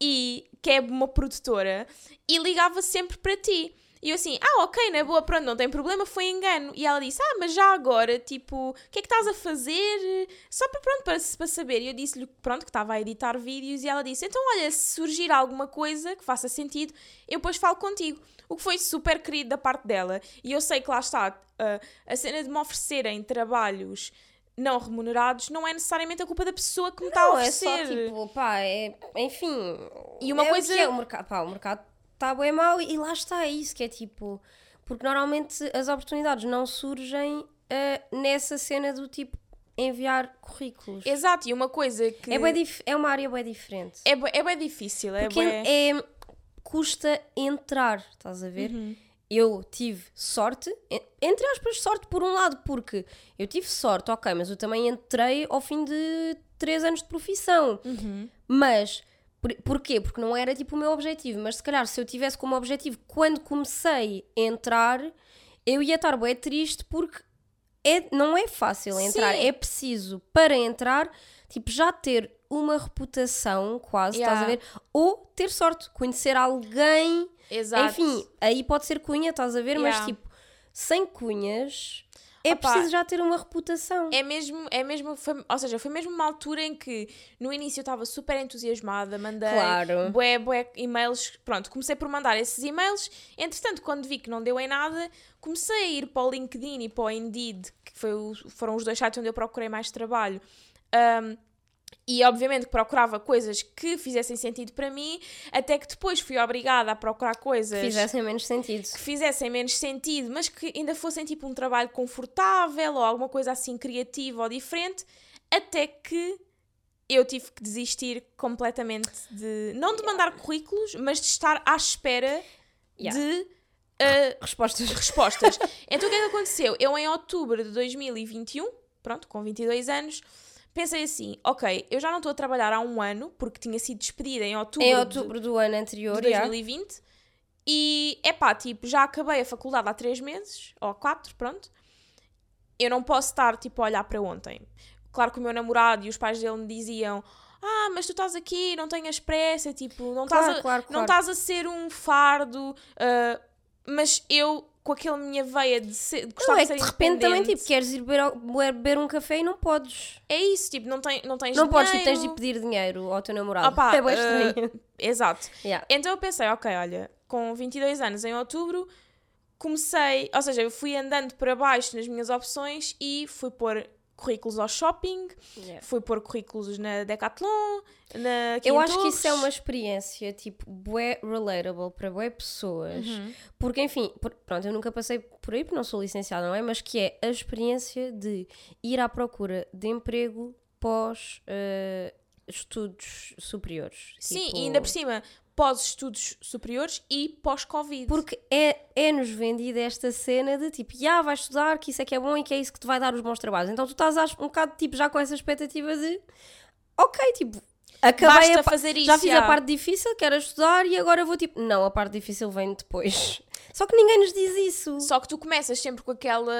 e que é uma produtora e ligava sempre para ti. E eu assim, ah, ok, na boa, pronto, não tem problema, foi engano. E ela disse, ah, mas já agora, tipo, o que é que estás a fazer? Só para, pronto, para, para saber. E eu disse-lhe, pronto, que estava a editar vídeos e ela disse, então, olha, se surgir alguma coisa que faça sentido, eu depois falo contigo. O que foi super querido da parte dela. E eu sei que lá está, ah, a cena de me oferecerem trabalhos não remunerados não é necessariamente a culpa da pessoa que me está a Não, é oferecer. só tipo, pá, é, enfim. E uma é o coisa- que é, o mercado, pá, o mercado está bem mau e lá está, é isso que é tipo. Porque normalmente as oportunidades não surgem ah, nessa cena do tipo enviar currículos. Exato, e uma coisa que É, bué dif- é uma área bem diferente. é, bué- é bem difícil. É Porque bué- é, custa entrar, estás a ver? Uhum. Eu tive sorte, en- entre aspas, sorte por um lado, porque eu tive sorte, ok, mas eu também entrei ao fim de 3 anos de profissão. Uhum. Mas, por, porquê? Porque não era tipo o meu objetivo, mas se calhar se eu tivesse como objetivo, quando comecei a entrar, eu ia estar bem triste porque é, não é fácil entrar, Sim. é preciso para entrar, tipo, já ter uma reputação quase, estás a Yeah. ver? Ou ter sorte, conhecer alguém, Exato. enfim, aí pode ser cunha, estás a ver? Mas Yeah. tipo, sem cunhas é Opa, preciso já ter uma reputação. É mesmo, é mesmo, foi- ou seja, foi mesmo uma altura em que no início eu estava super entusiasmada, mandei Claro. bué, bué e-mails, pronto, comecei por mandar esses e-mails, entretanto quando vi que não deu em nada, comecei a ir para o LinkedIn e para o Indeed, que foi foram os dois sites onde eu procurei mais trabalho, ahm, E obviamente que procurava coisas que fizessem sentido para mim, até que depois fui obrigada a procurar coisas Fizessem menos sentido. que fizessem menos sentido, mas que ainda fossem tipo um trabalho confortável ou alguma coisa assim criativa ou diferente, até que eu tive que desistir completamente de não de mandar currículos, mas de estar à espera Yeah. de uh, Respostas. respostas. então o que é que aconteceu? Eu em outubro de 2021, pronto, com 22 anos, pensei assim, ok, eu já não estou a trabalhar há um ano, porque tinha sido despedida em outubro, Em de- outubro do ano anterior, de já. 2020. E é pá, tipo, já acabei a faculdade há 3 meses, ou 4, pronto. Eu não posso estar, tipo, a olhar para ontem. Claro que o meu namorado e os pais dele me diziam: Ah, mas tu estás aqui, não tenhas pressa, tipo, não estás Claro, a, claro, não claro. estás a ser um fardo. ah, mas eu, com aquela minha veia de, ser, de gostar Não, é de ser que de repente também, tipo, queres ir beber, beber um café e não podes. é isso, tipo, não, tem, não tens Não podes, tipo, tens de dinheiro. pedir dinheiro ao teu namorado. Opá, é bem estranho. Exato. Yeah. Então eu pensei, ok, olha, com 22 anos em outubro, comecei, ou seja, eu fui andando para baixo nas minhas opções e fui pôr currículos ao shopping, Yeah. fui pôr currículos na Decathlon, na Eu Quinto acho que isso é uma experiência, tipo, bué relatable para bué pessoas. Uhum. Porque, enfim, por- pronto, eu nunca passei por aí porque não sou licenciada, não é? Mas que é a experiência de ir à procura de emprego pós eh, estudos superiores. Sim, Tipo, e ainda por cima, pós-estudos superiores e pós-Covid. Porque é, é-nos vendida esta cena de tipo, já vais estudar, que isso é que é bom e que é isso que te vai dar os bons trabalhos. Então tu estás um bocado tipo, já com essa expectativa de, ok, tipo, acabei Basta a fazer isso, já fiz já. a parte difícil, que era estudar, e agora vou tipo, não, a parte difícil vem depois. Só que ninguém nos diz isso. Só que tu começas sempre com aquela,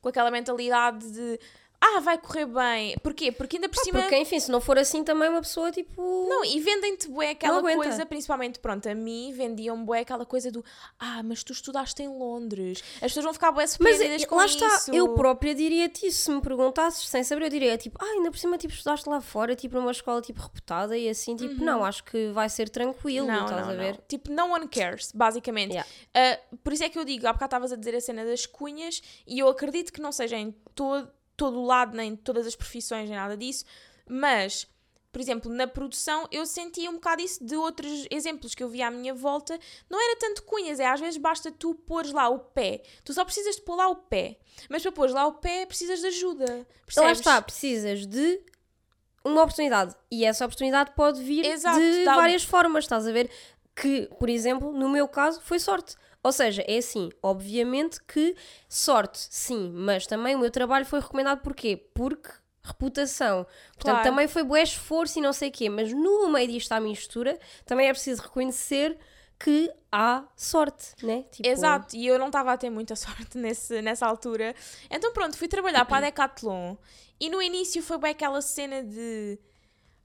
com aquela mentalidade de ah, vai correr bem. Porquê? Porque ainda por Pá, cima. Porque, enfim, se não for assim, também uma pessoa tipo. Não, e vendem-te bué aquela coisa, principalmente, pronto, a mim vendiam bué aquela coisa do ah, mas tu estudaste em Londres. As pessoas vão ficar bué Mas surpreendidas eh, com lá isso. está, eu própria diria-te isso. Se me perguntasses sem saber, eu diria tipo, ah, ainda por cima tipo, estudaste lá fora, tipo numa escola tipo reputada e assim, tipo, não, acho que vai ser tranquilo, Uhum. Não, estás não, a ver? não. Tipo, no one cares, basicamente. Yeah. Ah, por isso é que eu digo, há bocado estavas a dizer a cena das cunhas e eu acredito que não seja em todo, todo o lado, nem todas as profissões, nem nada disso, mas, por exemplo, na produção eu sentia um bocado isso de outros exemplos que eu via à minha volta. Não era tanto cunhas, é às vezes basta tu pôres lá o pé. Tu só precisas de pôr lá o pé. Mas para pôr lá o pé precisas de ajuda. Então Percebes? lá está, precisas de uma oportunidade. E essa oportunidade pode vir Exato, de várias formas, estás a ver? Que, por exemplo, no meu caso, foi sorte. Ou seja, é assim, obviamente que sorte, sim, mas também o meu trabalho foi recomendado porquê? Porque reputação. Portanto, Claro. também foi bué esforço e não sei o quê, mas no meio disto à mistura, também é preciso reconhecer que há sorte, né? Tipo, Exato, e eu não estava a ter muita sorte nesse, nessa altura. Então pronto, fui trabalhar para a Decathlon e no início foi bem aquela cena de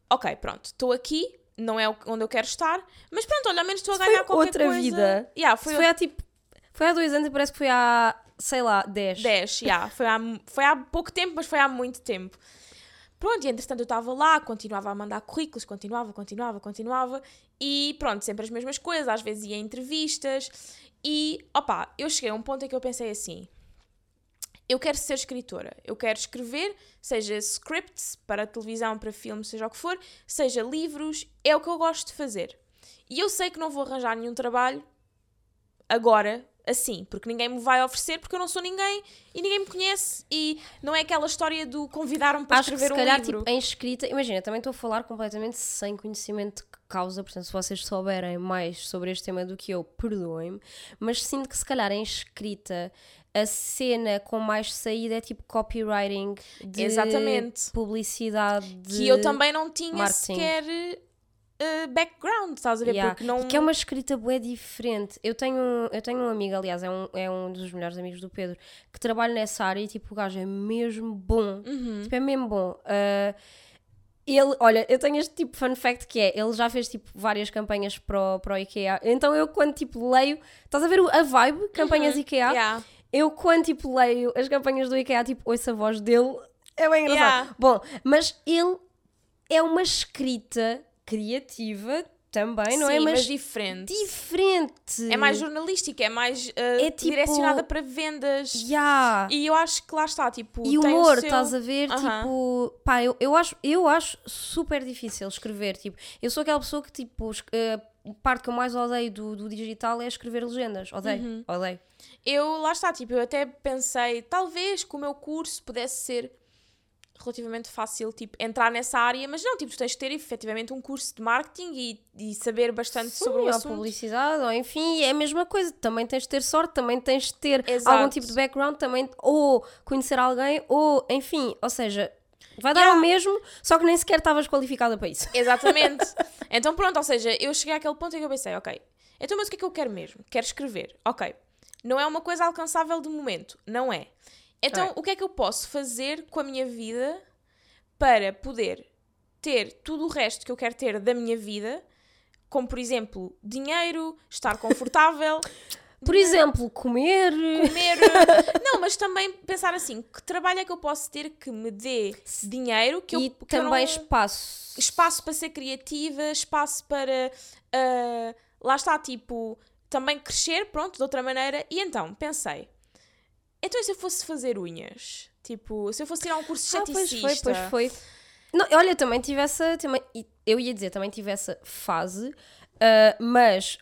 ok, pronto, estou aqui, não é onde eu quero estar, mas pronto, olha, ao menos estou a Foi ganhar qualquer outra coisa. vida. Yeah, Foi, foi, foi há tipo. Foi há dois anos e parece que foi há, sei lá, dez. 10, yeah, foi, há, foi há pouco tempo, mas foi há muito tempo. Pronto, e entretanto eu estava lá, continuava a mandar currículos, continuava, continuava, continuava, e pronto, sempre as mesmas coisas, às vezes ia a entrevistas, e opá, eu cheguei a um ponto em que eu pensei assim: eu quero ser escritora, eu quero escrever, seja scripts para televisão, para filme, seja o que for, seja livros, é o que eu gosto de fazer. E eu sei que não vou arranjar nenhum trabalho agora, assim, porque ninguém me vai oferecer, porque eu não sou ninguém e ninguém me conhece. E não é aquela história do convidar-me para Acho que escrever se um calhar, livro. tipo, em escrita, imagina, também estou a falar completamente sem conhecimento de causa, portanto, se vocês souberem mais sobre este tema do que eu, perdoem-me, mas sinto que se calhar em escrita a cena com mais saída é tipo copywriting de Exatamente. publicidade. De... que eu também não tinha marketing. sequer eh, background, estás a ver? Yeah. Porque não. Que é uma escrita bué diferente. Eu tenho, eu tenho um amigo, aliás, é um, é um dos melhores amigos do Pedro, que trabalha nessa área e tipo, o gajo é mesmo bom. Uhum. Tipo, é mesmo bom. Ah, ele, olha, eu tenho este tipo de fun fact que é, ele já fez tipo várias campanhas para o, para o IKEA. Então eu quando tipo leio, estás a ver a vibe, campanhas IKEA? Uhum. Yeah. Eu quando tipo leio as campanhas do IKEA, tipo, ouço a voz dele, é bem engraçado. Yeah. Bom, mas ele é uma escrita criativa também, não é? Sim, Mas, mas diferente. diferente. É mais jornalística, é mais uh, É tipo- direcionada para vendas. Ya. E eu acho que lá está, tipo. E tem o humor, seu- estás a ver? Aham. Tipo, pá, eu, eu, acho, eu acho super difícil escrever. Tipo, eu sou aquela pessoa que, tipo, a parte que eu mais odeio do, do digital é escrever legendas. Odeio, Uhum. odeio. Eu, lá está, tipo, eu até pensei, talvez que o meu curso pudesse ser relativamente fácil, tipo, entrar nessa área, mas não, tipo, tu tens de ter efetivamente um curso de marketing e, e saber bastante sobre o Sim, ou assunto. publicidade, ou enfim, é a mesma coisa. Também tens de ter sorte, também tens de ter Exato. algum tipo de background, também, ou conhecer alguém, ou enfim, ou seja, vai dar Yeah. ao mesmo, só que nem sequer estavas qualificada para isso. Exatamente. então pronto, ou seja, eu cheguei àquele ponto em que eu pensei, ok, então mas o que é que eu quero mesmo? Quero escrever. Ok. Não é uma coisa alcançável de momento. Não é. Então, Ok. o que é que eu posso fazer com a minha vida para poder ter tudo o resto que eu quero ter da minha vida, como por exemplo, dinheiro, estar confortável, Por exemplo, comer. comer. Não, mas também pensar assim, que trabalho é que eu posso ter que me dê dinheiro que eu, e eu também não- espaço. espaço para ser criativa, espaço para ah, lá está, tipo, também crescer, pronto, de outra maneira. E então, pensei, então e se eu fosse fazer unhas? Tipo, se eu fosse tirar um curso de Ah, pois esteticista. foi, pois foi. Não, olha, também tive essa. Também, eu ia dizer, também tive essa fase, ah, mas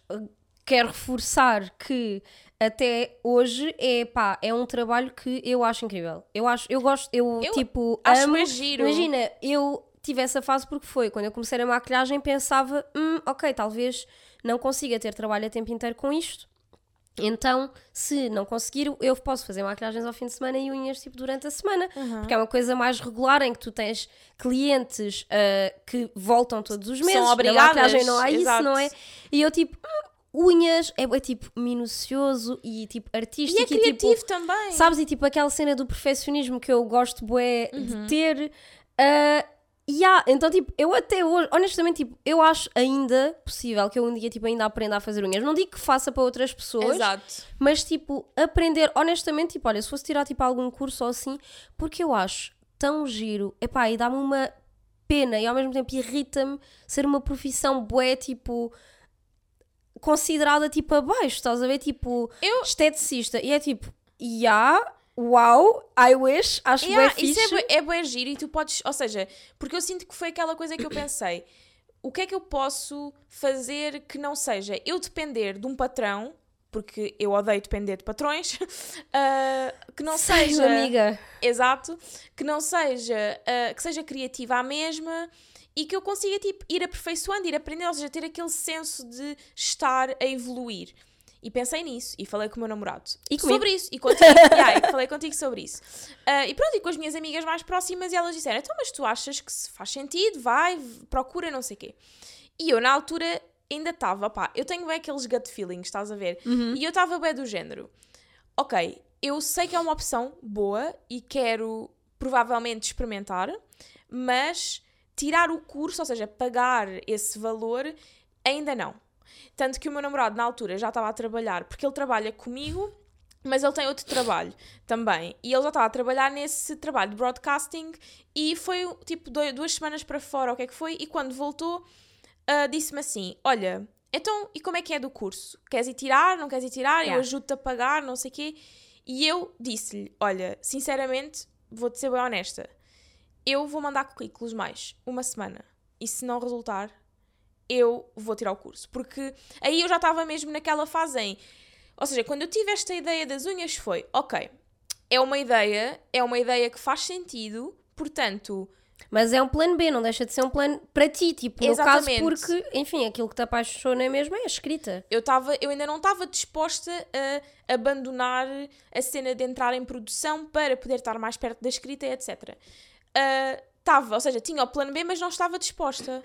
quero reforçar que até hoje é pá, é um trabalho que eu acho incrível. Eu acho, eu gosto, eu, Eu tipo, acho amo. giro. Imagina, eu tive essa fase porque foi quando eu comecei a maquilhagem, pensava, hum, ok, talvez não consiga ter trabalho a tempo inteiro com isto. Então, se não conseguir, eu posso fazer maquilhagens ao fim de semana e unhas tipo durante a semana, porque é uma coisa mais regular em que tu tens clientes ah, que voltam todos os São meses. Na obrigadas, maquilhagem não há isso, exato. não é? E eu tipo, hum, unhas é, é, tipo minucioso e tipo E artístico é e, tipo, criativo também. Sabes? E tipo aquela cena do perfeccionismo que eu gosto bué Uhum. de ter. ah, e há- então, tipo, eu até hoje, honestamente, tipo, eu acho ainda possível que eu um dia, tipo, ainda aprenda a fazer unhas. Não digo que faça para outras pessoas, Exato. mas, tipo, aprender, honestamente, tipo, olha, se fosse tirar, tipo, algum curso ou assim, porque eu acho tão giro, epá, e dá-me uma pena e ao mesmo tempo irrita-me ser uma profissão bué, tipo, considerada, tipo, abaixo, estás a ver? Tipo, Eu- esteticista. E é tipo, yeah, uau, I wish, acho Yeah, bem isso fixe. é, bué- é bué giro e tu podes, ou seja, porque eu sinto que foi aquela coisa que eu pensei, o que é que eu posso fazer que não seja eu depender de um patrão, porque eu odeio depender de patrões, ah, que não Sei, seja, amiga. exato, que não seja, ah, que seja criativa à mesma e que eu consiga tipo ir aperfeiçoando, ir aprendendo, ou seja, ter aquele senso de estar a evoluir. E pensei nisso e falei com o meu namorado E comigo. sobre isso. E contigo, yeah, falei contigo sobre isso. Ah, e pronto, e com as minhas amigas mais próximas, e elas disseram: então, mas tu achas que se faz sentido? Vai, procura, não sei o quê. E eu, na altura, ainda estava, pá, eu tenho bem aqueles gut feelings, estás a ver? Uhum. E eu estava bem do género: ok, eu sei que é uma opção boa e quero provavelmente experimentar, mas tirar o curso, ou seja, pagar esse valor, ainda não. Tanto que o meu namorado, na altura, já estava a trabalhar, porque ele trabalha comigo, mas ele tem outro trabalho também. E ele já estava a trabalhar nesse trabalho de broadcasting e foi tipo doi- duas semanas para fora, o que é que foi? E quando voltou, ah, disse-me assim: Olha, então, e como é que é do curso? Queres ir tirar? Não queres ir tirar? Eu Yeah. ajudo-te a pagar, não sei o quê. E eu disse-lhe: Olha, sinceramente, vou-te ser bem honesta. Eu vou mandar currículos mais uma semana. E se não resultar, eu vou tirar o curso. Porque aí eu já estava mesmo naquela fase em. Ou seja, quando eu tive esta ideia das unhas, foi: ok, é uma ideia, é uma ideia que faz sentido, portanto, Mas é um plano B, não deixa de ser um plano para ti, tipo, no Exatamente. caso, porque, enfim, aquilo que te apaixona mesmo é a escrita. eu, tava, eu ainda não estava disposta a abandonar a cena de entrar em produção para poder estar mais perto da escrita, etc. Estava, ou seja, tinha o plano B, mas não estava disposta.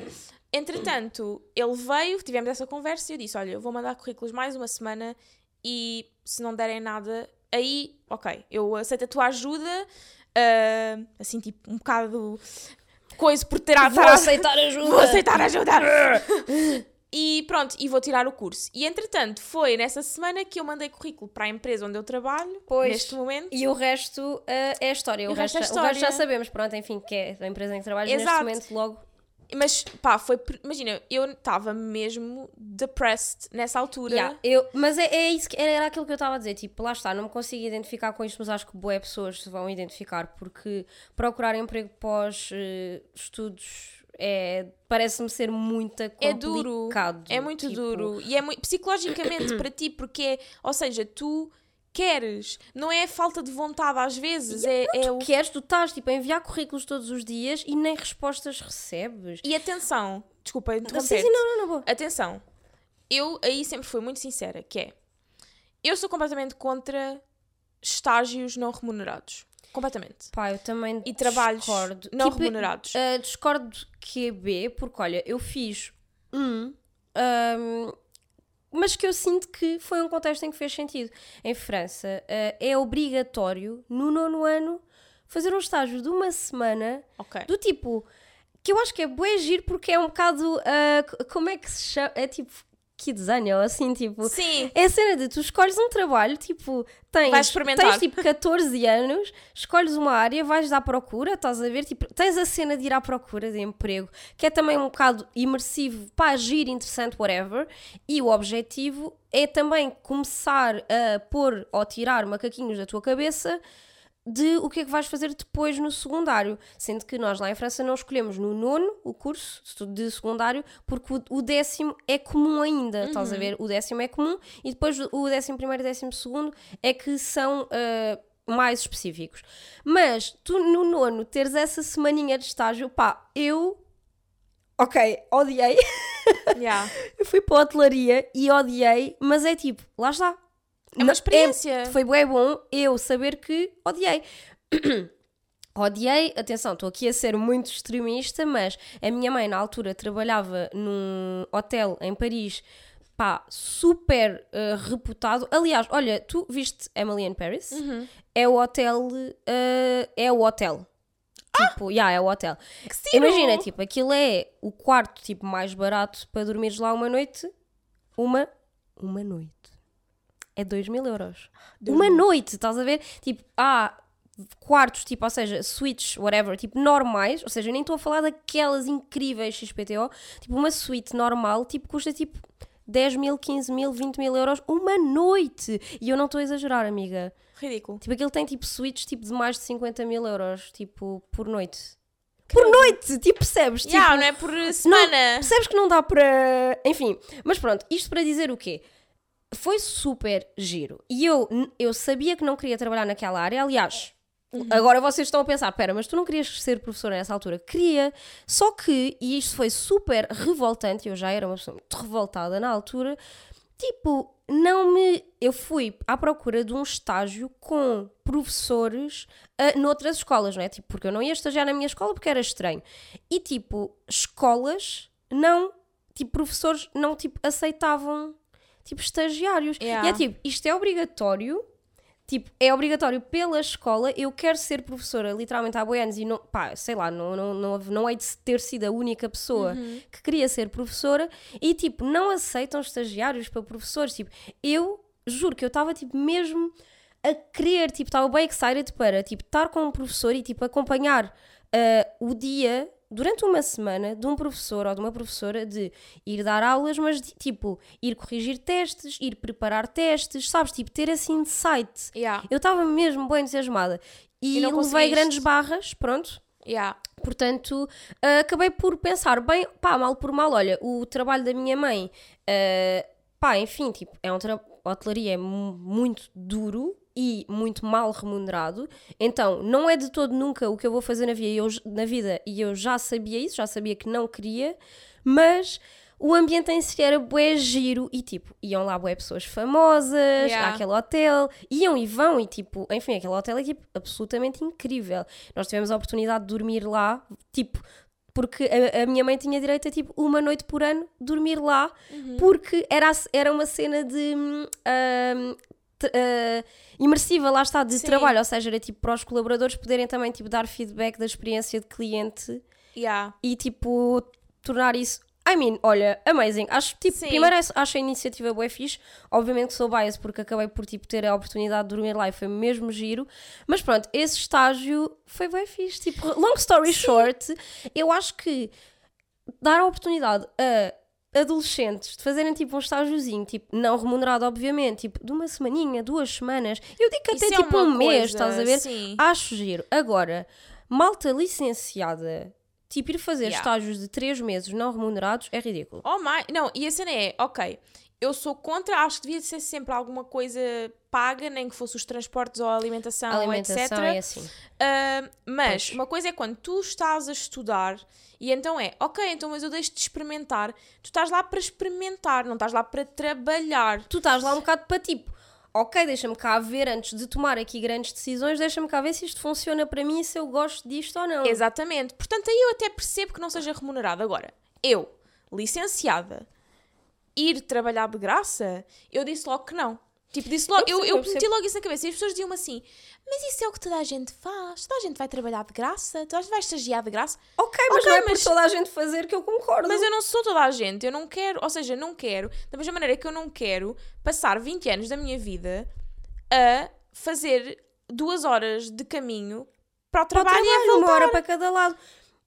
Entretanto, ele veio, tivemos essa conversa e eu disse: Olha, eu vou mandar currículos mais uma semana e se não derem nada, aí, ok, eu aceito a tua ajuda, ah, assim, tipo, um bocado coisa por ter Vou atrás. aceitar ajuda. Vou aceitar ajuda! e pronto, e vou tirar o curso. E entretanto, foi nessa semana que eu mandei currículo para a empresa onde eu trabalho, Pois. neste momento. E o resto eh, é a história. O, o resto resto, é o resto já história. sabemos, pronto, enfim, que é a empresa em que trabalhas Exato. neste momento, logo. Mas pá, foi. Imagina, eu estava mesmo depressed nessa altura. Yeah, eu, mas é, é isso que era, aquilo que eu estava a dizer. Tipo, lá está, não me consigo identificar com isto, mas acho que boé pessoas se vão identificar porque procurar emprego pós eh, estudos é, parece-me ser muito É duro. complicado. É muito tipo, duro. E é muito psicologicamente para ti, porque é. Ou seja, tu queres. Não é falta de vontade às vezes. É, é o. Queres, tu estás tipo, a enviar currículos todos os dias e nem respostas recebes. E atenção, desculpa Sim, interromper. sim, não, não, não, boa. Atenção, eu aí sempre fui muito sincera, que é, eu sou completamente contra estágios não remunerados. Completamente. Pá, eu também E trabalhos discordo. não Tipo, remunerados. Uh, discordo que é B, porque olha, eu fiz um, um, mas que eu sinto que foi um contexto em que fez sentido. Em França, uh, é obrigatório, no nono ano, fazer um estágio de uma semana, ok. do tipo, que eu acho que é bué giro, porque é um bocado, uh, como é que se chama? É tipo, que desenho, ou assim, tipo... Sim, É a cena de tu escolhes um trabalho, tipo, tens, Vais experimentar. tens tipo 14 anos, escolhes uma área, vais à procura, estás a ver, tipo, tens a cena de ir à procura de emprego, que é também um bocado imersivo, pá, giro, interessante, whatever, e o objetivo é também começar a pôr ou tirar macaquinhos da tua cabeça de o que é que vais fazer depois no secundário. Sendo que nós lá em França não escolhemos no nono o curso de secundário, porque o, o décimo é comum ainda, estás a ver? O décimo é comum e depois o décimo primeiro e décimo segundo é que são ah, mais específicos. Mas tu no nono teres essa semaninha de estágio, pá, eu. Ok, odiei. yeah. Eu fui para a hotelaria e odiei, mas é tipo, lá está. É uma experiência. Foi bem bom eu saber que odiei. odiei, atenção, estou aqui a ser muito extremista, mas a minha mãe na altura trabalhava num hotel em Paris, pá, super eh, reputado. Aliás, olha, tu viste Emily in Paris? Uhum. É o hotel, eh, é o hotel. Tipo, yeah, é o hotel. Imagina, tipo, aquilo é o quarto tipo mais barato para dormires lá uma noite. Uma, uma noite. É 2 mil euros. Deus uma me- noite, estás a ver? Tipo, há quartos, tipo, ou seja, suítes, whatever, tipo, normais, ou seja, eu nem estou a falar daquelas incríveis XPTO, tipo, uma suíte normal, tipo, custa tipo 10 mil, 15 mil, 20 mil euros uma noite. E eu não estou a exagerar, amiga. Ridículo. Tipo, aquilo tem tipo suítes tipo, de mais de 50 mil euros, tipo, por noite. Por noite! Tipo, percebes? Tipo, Yeah, não é por semana. Percebes que não dá para. Enfim, mas pronto, isto para dizer o quê? Foi super giro. E eu, eu sabia que não queria trabalhar naquela área. Aliás, agora vocês estão a pensar: pera, mas tu não querias ser professora nessa altura? Queria. Só que, e isto foi super revoltante, eu já era uma pessoa muito revoltada na altura. Tipo, não me. Eu fui à procura de um estágio com professores uh, noutras escolas, não é? Tipo, porque eu não ia estagiar na minha escola porque era estranho. E tipo, escolas não. Tipo, professores não tipo, aceitavam tipo estagiários. Yeah. E é tipo, isto é obrigatório. Tipo, é obrigatório pela escola. Eu quero ser professora literalmente há boi anos e não, pá, sei lá, não, não, não, não hei de ter sido a única pessoa que queria ser professora e tipo, não aceitam estagiários para professores. Tipo, eu juro que eu estava tipo mesmo a querer, tipo, estava bem excited para tipo, estar com um professor e tipo, acompanhar ah, o dia durante uma semana de um professor ou de uma professora de ir dar aulas, mas de, tipo, ir corrigir testes, ir preparar testes, sabes? Tipo, ter esse insight. Yeah. Eu estava mesmo bem entusiasmada. E, E não levei grandes barras, pronto. Yeah. Portanto, ah, acabei por pensar, bem, pá, mal por mal, olha, o trabalho da minha mãe, ah, pá, enfim, tipo, é um trabalho, a hotelaria é mu- muito duro e muito mal remunerado, então não é de todo nunca o que eu vou fazer na vida, e eu, na vida, e eu já sabia isso, já sabia que não queria, mas o ambiente em si era bué giro e tipo, iam lá bué pessoas famosas, Yeah. àquele hotel, iam e vão e tipo, enfim, aquele hotel é tipo absolutamente incrível. Nós tivemos a oportunidade de dormir lá, tipo, porque a, a minha mãe tinha direito a tipo uma noite por ano dormir lá, porque era, era uma cena de hum, ah, imersiva, lá está, de Sim. trabalho, ou seja, era tipo para os colaboradores poderem também tipo dar feedback da experiência de cliente Yeah. e tipo tornar isso. I mean, olha, amazing. Acho, tipo, Sim. primeiro acho- a iniciativa bué fixe. Obviamente sou bias porque acabei por tipo, ter a oportunidade de dormir lá e foi mesmo giro. Mas pronto, esse estágio foi bem fixe. Tipo, long story short, eu acho que dar a oportunidade a adolescentes de fazerem tipo um estágiozinho, tipo, não remunerado, obviamente, tipo, de uma semaninha, duas semanas. Eu digo que até Isso é tipo uma um mês, coisa, estás a ver? sim. Acho giro. Agora, malta licenciada, tipo, ir fazer Yeah. estágios de três meses não remunerados é ridículo. Oh my, não, e a cena é, ok, eu sou contra, acho que devia ser sempre alguma coisa paga, nem que fosse os transportes ou a alimentação, A alimentação etc. é assim. Ah, mas Pois. uma coisa é quando tu estás a estudar e então é, ok, então mas eu deixo de experimentar. Tu estás lá para experimentar, não estás lá para trabalhar. Tu estás lá um bocado para tipo, ok, deixa-me cá ver antes de tomar aqui grandes decisões, deixa-me cá ver se isto funciona para mim e se eu gosto disto ou não. Exatamente. Portanto, aí eu até percebo que não seja remunerado. Agora, eu, licenciada, ir trabalhar de graça, eu disse logo que não. Tipo, disse logo, Eu eu, eu meti logo isso na cabeça e as pessoas diziam-me assim: Mas isso é o que toda a gente faz? Toda a gente vai trabalhar de graça? Toda a gente vai estagiar de graça? Ok, mas Ok, não é mas- por toda a gente fazer que eu concordo. Mas eu não sou toda a gente, eu não quero, ou seja, não quero, da mesma maneira que eu não quero passar 20 anos da minha vida a fazer duas horas de caminho para o para o trabalho, e a trabalho, uma voltar. hora para cada lado.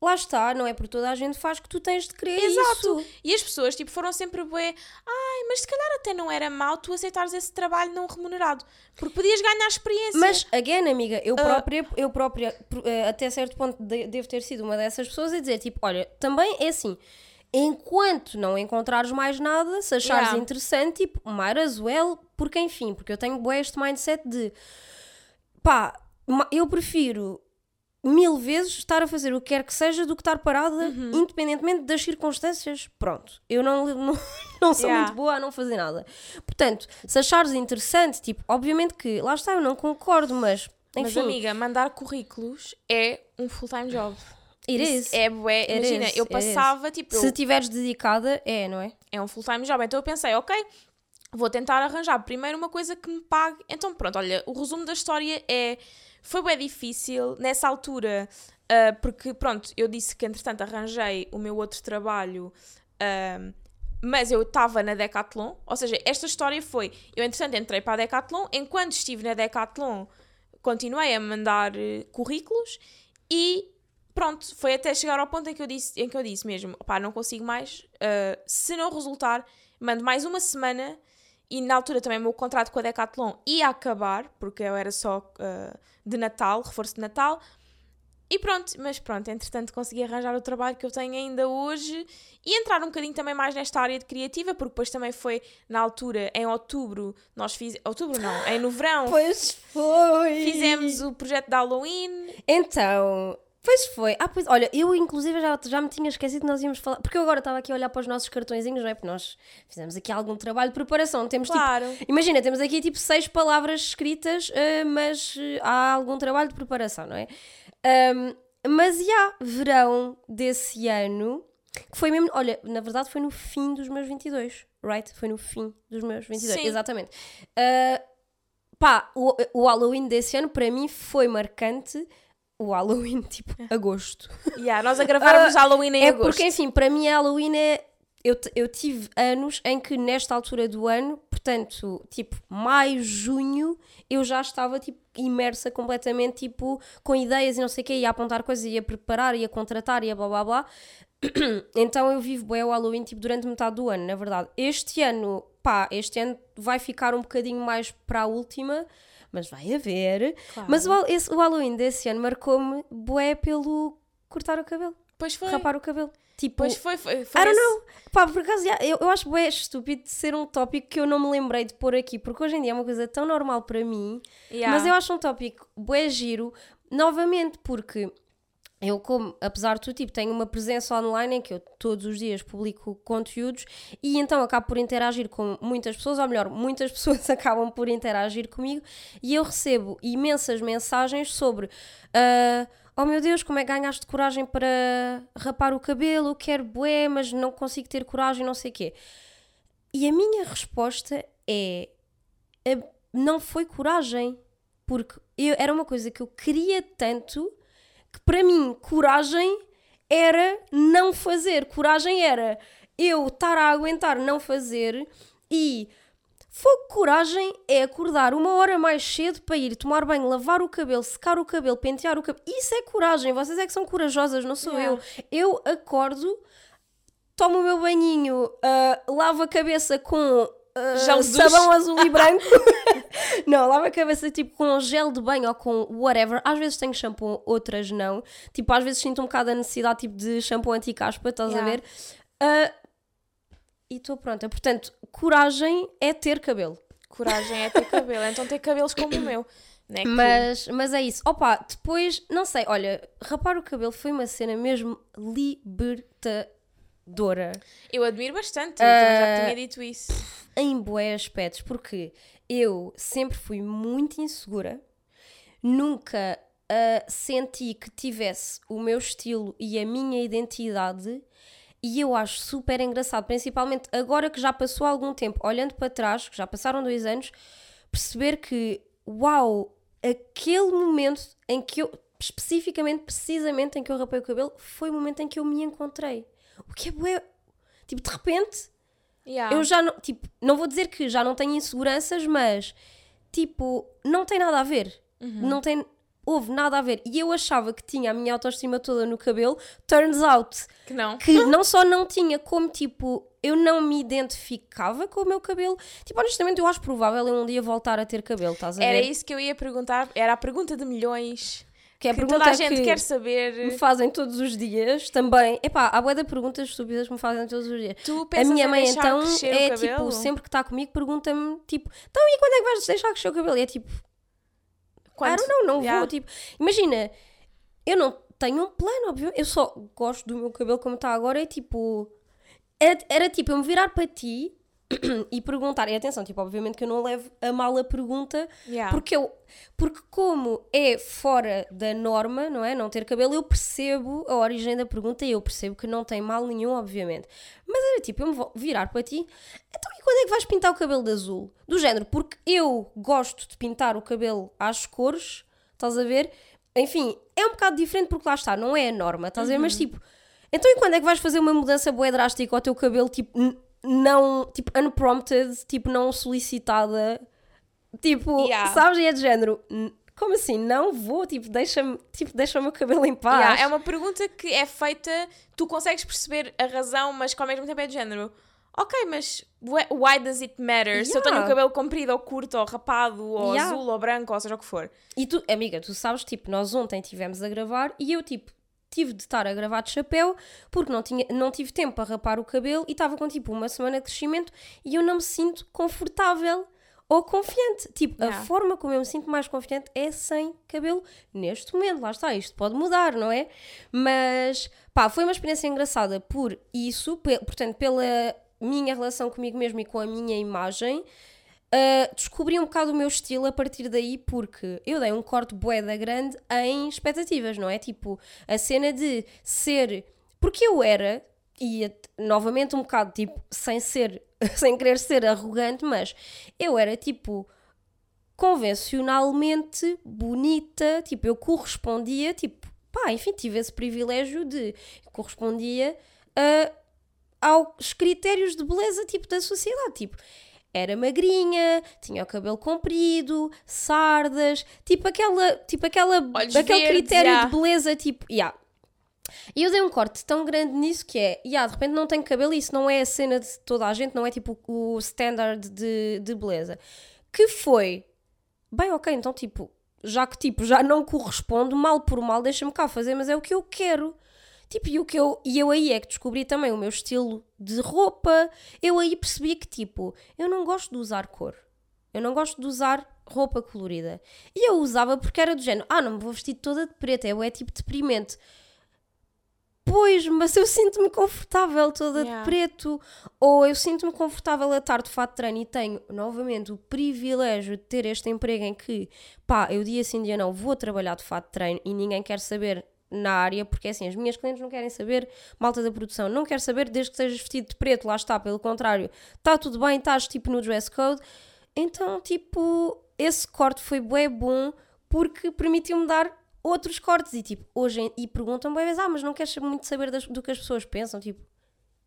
Lá está, não é por toda a gente faz que tu tens de querer Exato. isso. E as pessoas, tipo, foram sempre bué, ai, mas se calhar até não era mau tu aceitares esse trabalho não remunerado, porque podias ganhar experiência. Mas, again, amiga, Ah. eu própria, eu própria eh, até certo ponto, de- devo ter sido uma dessas pessoas a dizer, tipo, olha, também é assim, enquanto não encontrares mais nada, se achares Yeah. interessante, tipo, might as well, porque enfim, porque eu tenho bué este mindset de, pá, eu prefiro mil vezes estar a fazer o que quer que seja do que estar parada, Uhum. independentemente das circunstâncias. Pronto, eu não, não, não sou Yeah. muito boa a não fazer nada. Portanto, se achares interessante, tipo, obviamente que, lá está, eu não concordo, mas, Mas, enfim, amiga, mandar currículos é um full-time job. it Isso is. É bué, imagina, is, eu passava, tipo, eu- Se estiveres dedicada, é, não é? é um full-time job. Então eu pensei, ok, vou tentar arranjar primeiro uma coisa que me pague. Então pronto, olha, o resumo da história é. Foi bem difícil nessa altura, ah, porque pronto, eu disse que entretanto arranjei o meu outro trabalho. ah, mas eu estava na Decathlon, ou seja, esta história foi, eu entretanto entrei para a Decathlon, enquanto estive na Decathlon continuei a mandar eh, currículos e pronto, foi até chegar ao ponto em que eu disse, em que eu disse mesmo, pá, não consigo mais, uh, se não resultar, mando mais uma semana e na altura também o meu contrato com a Decathlon ia acabar, porque eu era só uh, de Natal, reforço de Natal, e pronto, mas pronto, entretanto consegui arranjar o trabalho que eu tenho ainda hoje e entrar um bocadinho também mais nesta área de criativa, porque depois também foi na altura, em outubro, nós fizemos, outubro não, em no verão, Pois foi! fizemos o projeto de Halloween, Então, pois foi. Ah, pois, olha, eu inclusive já, já me tinha esquecido que nós íamos falar. Porque eu agora estava aqui a olhar para os nossos cartõezinhos, não é? Porque nós fizemos aqui algum trabalho de preparação. Temos claro. tipo. Imagina, temos aqui tipo seis palavras escritas, eh, mas eh, há algum trabalho de preparação, não é? Ahm, mas já, verão desse ano, que foi mesmo. Olha, na verdade foi no fim dos meus 22, right? Foi no fim dos meus 22, Sim. exatamente. Ah, pá, o, o Halloween desse ano para mim foi marcante. O Halloween, tipo, agosto. Yeah, nós a gravarmos Halloween em é agosto. porque, enfim, para mim Halloween é. Eu, eu tive anos em que, nesta altura do ano, portanto, tipo, maio, junho, eu já estava, tipo, imersa completamente, tipo, com ideias e não sei o quê, ia apontar coisas, ia preparar, ia contratar, ia blá blá blá. então eu vivo bem o Halloween, tipo, durante metade do ano, na verdade. Este ano, pá, este ano vai ficar um bocadinho mais para a última, mas vai haver. Claro. Mas o, esse- o Halloween desse ano marcou-me bué pelo cortar o cabelo, Pois foi. rapar o cabelo. Tipo, Pois foi, foi, foi I don't know. Pá, por acaso, eu, eu acho bué estúpido de ser um tópico que eu não me lembrei de pôr aqui, porque hoje em dia é uma coisa tão normal para mim, Yeah. mas eu acho um tópico bué giro, novamente, porque eu, como, apesar de tudo, tipo, tenho uma presença online em que eu todos os dias publico conteúdos e então acabo por interagir com muitas pessoas, ou melhor, muitas pessoas acabam por interagir comigo e eu recebo imensas mensagens sobre ah, oh meu Deus, como é que ganhaste coragem para rapar o cabelo, quero bué, mas não consigo ter coragem, não sei o quê. E a minha resposta é a- não foi coragem, porque eu, era uma coisa que eu queria tanto que para mim coragem era não fazer, coragem era eu estar a aguentar não fazer e fogo coragem é acordar uma hora mais cedo para ir tomar banho, lavar o cabelo, secar o cabelo, pentear o cabelo. Isso é coragem, vocês é que são corajosas, não sou Yeah. eu. Eu acordo tomo o meu banhinho, ah, lavo a cabeça com ah, Gel de sabão duche. azul e branco. não, lavo a cabeça tipo com gel de banho ou com whatever. Às vezes tenho shampoo, outras não. Tipo, às vezes sinto um bocado a necessidade tipo, de shampoo anti-caspa, estás a Yeah. ver? Ah, e estou pronta. Portanto, coragem é ter cabelo. Coragem é ter cabelo. Então ter cabelos como o meu. Né? que- Mas, mas é isso. Opa, depois, não sei, olha, rapar o cabelo foi uma cena mesmo libertadora. Eu admiro bastante. então já Ah, tinha dito isso. Em bué aspectos, porque eu sempre fui muito insegura, nunca ah, senti que tivesse o meu estilo e a minha identidade. E eu acho super engraçado, principalmente agora que já passou algum tempo, olhando para trás, que já passaram dois anos, perceber que, uau, aquele momento em que eu, especificamente, precisamente em que eu rapei o cabelo, foi o momento em que eu me encontrei. O que é bué. Tipo, de repente, Yeah. eu já não, tipo, não vou dizer que já não tenho inseguranças, mas tipo, não tem nada a ver. Não tem, houve nada a ver. E eu achava que tinha a minha autoestima toda no cabelo. Turns out Que não. que não só não tinha, como tipo, eu não me identificava com o meu cabelo. Tipo, honestamente, eu acho provável eu um dia voltar a ter cabelo, estás a Era ver? isso que eu ia perguntar. Era a pergunta de milhões. Que é a que pergunta toda a gente que quer me saber. fazem todos os dias também. Epá, há bué de perguntas estúpidas que me fazem todos os dias. Tu A minha mãe então é tipo, sempre que está comigo pergunta-me tipo, então e quando é que vais deixar crescer o cabelo? E é tipo, Quando- claro, não, não Yeah. vou. Tipo, imagina, eu não tenho um plano, óbvio, eu só gosto do meu cabelo como está agora. É tipo, era, era tipo eu me virar para ti e perguntar, e atenção, tipo, obviamente que eu não levo a mal a pergunta, Yeah. porque eu, porque como é fora da norma, não é? Não ter cabelo, eu percebo a origem da pergunta e eu percebo que não tem mal nenhum, obviamente. Mas era tipo, eu me vou virar para ti, então e quando é que vais pintar o cabelo de azul? Do género, porque eu gosto de pintar o cabelo às cores, estás a ver? Enfim, é um bocado diferente porque lá está, não é a norma, estás a ver? Mas tipo, então e quando é que vais fazer uma mudança boa drástica ao teu cabelo, tipo, não, tipo, unprompted, tipo, não solicitada? Tipo, Yeah. sabes? E é de género, "N- como assim? Não vou, tipo, deixa-me tipo, deixa o meu cabelo em paz. Yeah, é uma pergunta que é feita, tu consegues perceber a razão, mas que ao mesmo tempo é de género. Ok, mas wh- why does it matter? Se eu tenho Yeah. o cabelo comprido ou curto ou rapado ou Yeah. azul ou branco ou seja o que for. E tu, amiga, tu sabes, tipo, nós ontem estivemos a gravar e eu, tipo, tive de estar a gravar de chapéu porque não, tinha, não tive tempo para rapar o cabelo e estava com, tipo, uma semana de crescimento e eu não me sinto confortável ou confiante. Tipo, Yeah. a forma como eu me sinto mais confiante é sem cabelo neste momento. Lá está, isto pode mudar, não é? Mas, pá, foi uma experiência engraçada por isso, portanto, pela minha relação comigo mesmo e com a minha imagem. Uh, descobri um bocado o meu estilo a partir daí porque eu dei um corte boeda grande em expectativas, não é? Tipo, a cena de ser. Porque eu era, e novamente um bocado tipo, sem ser, sem querer ser arrogante, mas eu era tipo convencionalmente bonita, tipo, eu correspondia, tipo, pá, enfim, tive esse privilégio de correspondia a, aos critérios de beleza, tipo, da sociedade, tipo, era magrinha, tinha o cabelo comprido, sardas, tipo aquela, tipo aquela, Olhos aquele verdes, critério já. de beleza, tipo, yeah. E eu dei um corte tão grande nisso que é, yeah, de repente não tenho cabelo, e isso não é a cena de toda a gente, não é tipo o standard de, de beleza. Que foi, bem, ok, então tipo, já que tipo, já não correspondo, mal por mal, deixa-me cá fazer, mas é o que eu quero. Tipo, e, o que eu, e eu aí é que descobri também o meu estilo de roupa. Eu aí percebi que, tipo, eu não gosto de usar cor. Eu não gosto de usar roupa colorida. E eu usava porque era do género, ah, não me vou vestir toda de preto, é, é tipo deprimente. Pois, mas eu sinto-me confortável toda Yeah. de preto. Ou eu sinto-me confortável a estar de fato de treino e tenho, novamente, o privilégio de ter este emprego em que, pá, eu dia sim, dia não, vou trabalhar de fato de treino e ninguém quer saber na área, porque assim, as minhas clientes não querem saber, malta da produção não quer saber, desde que estejas vestido de preto, lá está, pelo contrário, está tudo bem, estás tipo no dress code. Então, tipo, esse corte foi bué bom porque permitiu-me dar outros cortes e tipo, hoje e perguntam-me ah, mas não queres muito saber das- do que as pessoas pensam, tipo,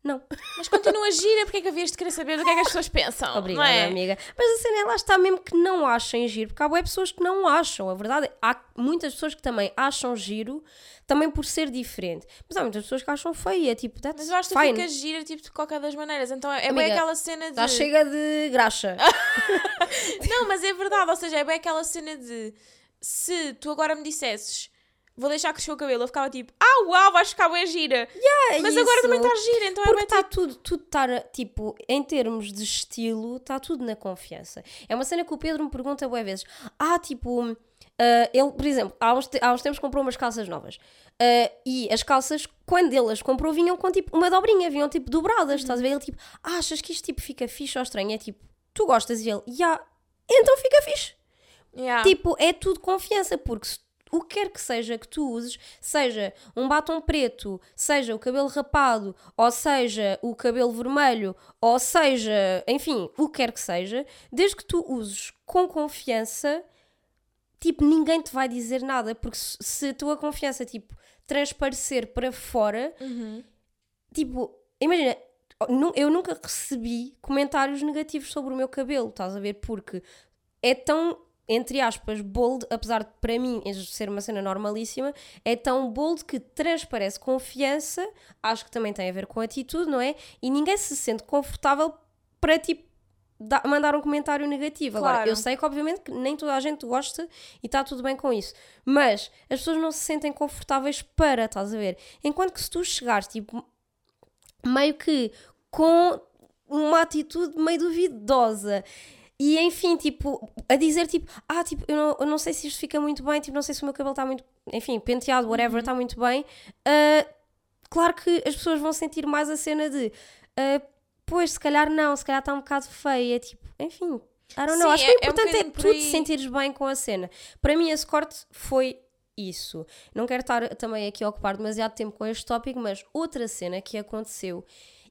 Não. Mas continua gira, porque é que havias de querer saber do que é que as pessoas pensam? Obrigada, é? amiga. Mas a cena é lá está mesmo que não achem giro, porque há bué pessoas que não acham. A verdade é há muitas pessoas que também acham giro, também por ser diferente. Mas há muitas pessoas que acham feio, é tipo, that's Mas eu acho que fine. ficas gira tipo de qualquer das maneiras. Então é bem Amiga, aquela cena de. Já chega de graxa. Não, mas é verdade, ou seja, é bem aquela cena de se tu agora me dissesses vou deixar crescer o cabelo, eu ficava tipo, ah uau, vais ficar bem gira. É mas agora isso. também estás gira, então é Porque bem está tipo. tudo, tudo estar, tipo, em termos de estilo, está tudo na confiança. É uma cena que o Pedro me pergunta boas vezes. Ah, tipo, ah, ele, por exemplo, há uns, há uns tempos comprou umas calças novas. Ah, e as calças, quando ele as comprou, vinham com tipo uma dobrinha, vinham tipo dobradas. Estás a ver? Ele tipo, ah, achas que isto tipo fica fixe ou estranho? É tipo, tu gostas? E ele, já, então fica fixe. Yeah. Tipo, é tudo confiança, porque se o que quer que seja que tu uses, seja um batom preto, seja o cabelo rapado, ou seja o cabelo vermelho, ou seja, enfim, o que quer que seja, desde que tu uses com confiança, tipo, ninguém te vai dizer nada, porque se, a tua confiança, tipo, transparecer para fora, tipo, imagina, eu nunca recebi comentários negativos sobre o meu cabelo, estás a ver? Porque é tão, entre aspas, bold, apesar de para mim ser uma cena normalíssima, é tão bold que transparece confiança, acho que também tem a ver com atitude, não é? E ninguém se sente confortável para tipo. da- mandar um comentário negativo. Agora, Claro. eu sei que obviamente que nem toda a gente gosta e está tudo bem com isso, mas as pessoas não se sentem confortáveis para, estás a ver? Enquanto que se tu chegares, tipo, meio que com uma atitude meio duvidosa. E enfim, tipo, a dizer tipo, ah, tipo, eu não, eu não sei se isto fica muito bem, tipo, não sei se o meu cabelo está muito, enfim, penteado, whatever, está muito bem. Ah, claro que as pessoas vão sentir mais a cena de, ah, pois, se calhar não, se calhar está um bocado feio. É tipo, enfim, I don't know. Sim, Acho que é- o é um importante é, bocadinho por tu te sentires bem com a cena. Para mim, esse corte foi isso. Não quero estar também aqui a ocupar demasiado tempo com este tópico, mas outra cena que aconteceu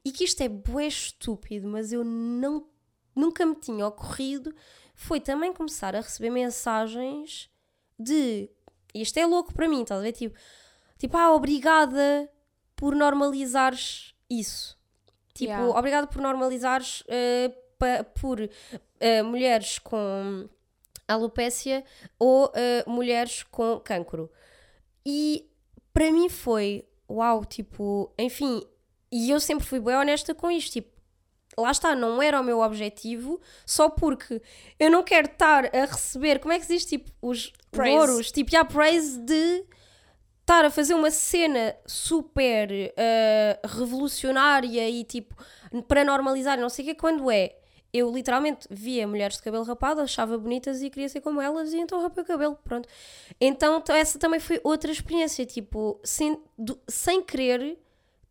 e que isto é bué estúpido, mas eu não, nunca me tinha ocorrido, foi também começar a receber mensagens de isto é louco para mim, estás a ver? Tipo, tipo ah, obrigada por normalizares isso. Tipo, Yeah. obrigada por normalizares eh, pa- por eh, mulheres com alopécia ou eh, mulheres com cancro. E para mim foi, uau, tipo, enfim, e eu sempre fui bem honesta com isto, tipo, lá está, não era o meu objetivo, só porque eu não quero estar a receber, como é que se diz, tipo, os Praise. louros, tipo, já praise de estar a fazer uma cena super eh, revolucionária e tipo, para normalizar, não sei o que, quando é. Eu literalmente via mulheres de cabelo rapado, achava bonitas e queria ser como elas e então rapei o cabelo, pronto. Então essa também foi outra experiência, tipo, sem, do- sem querer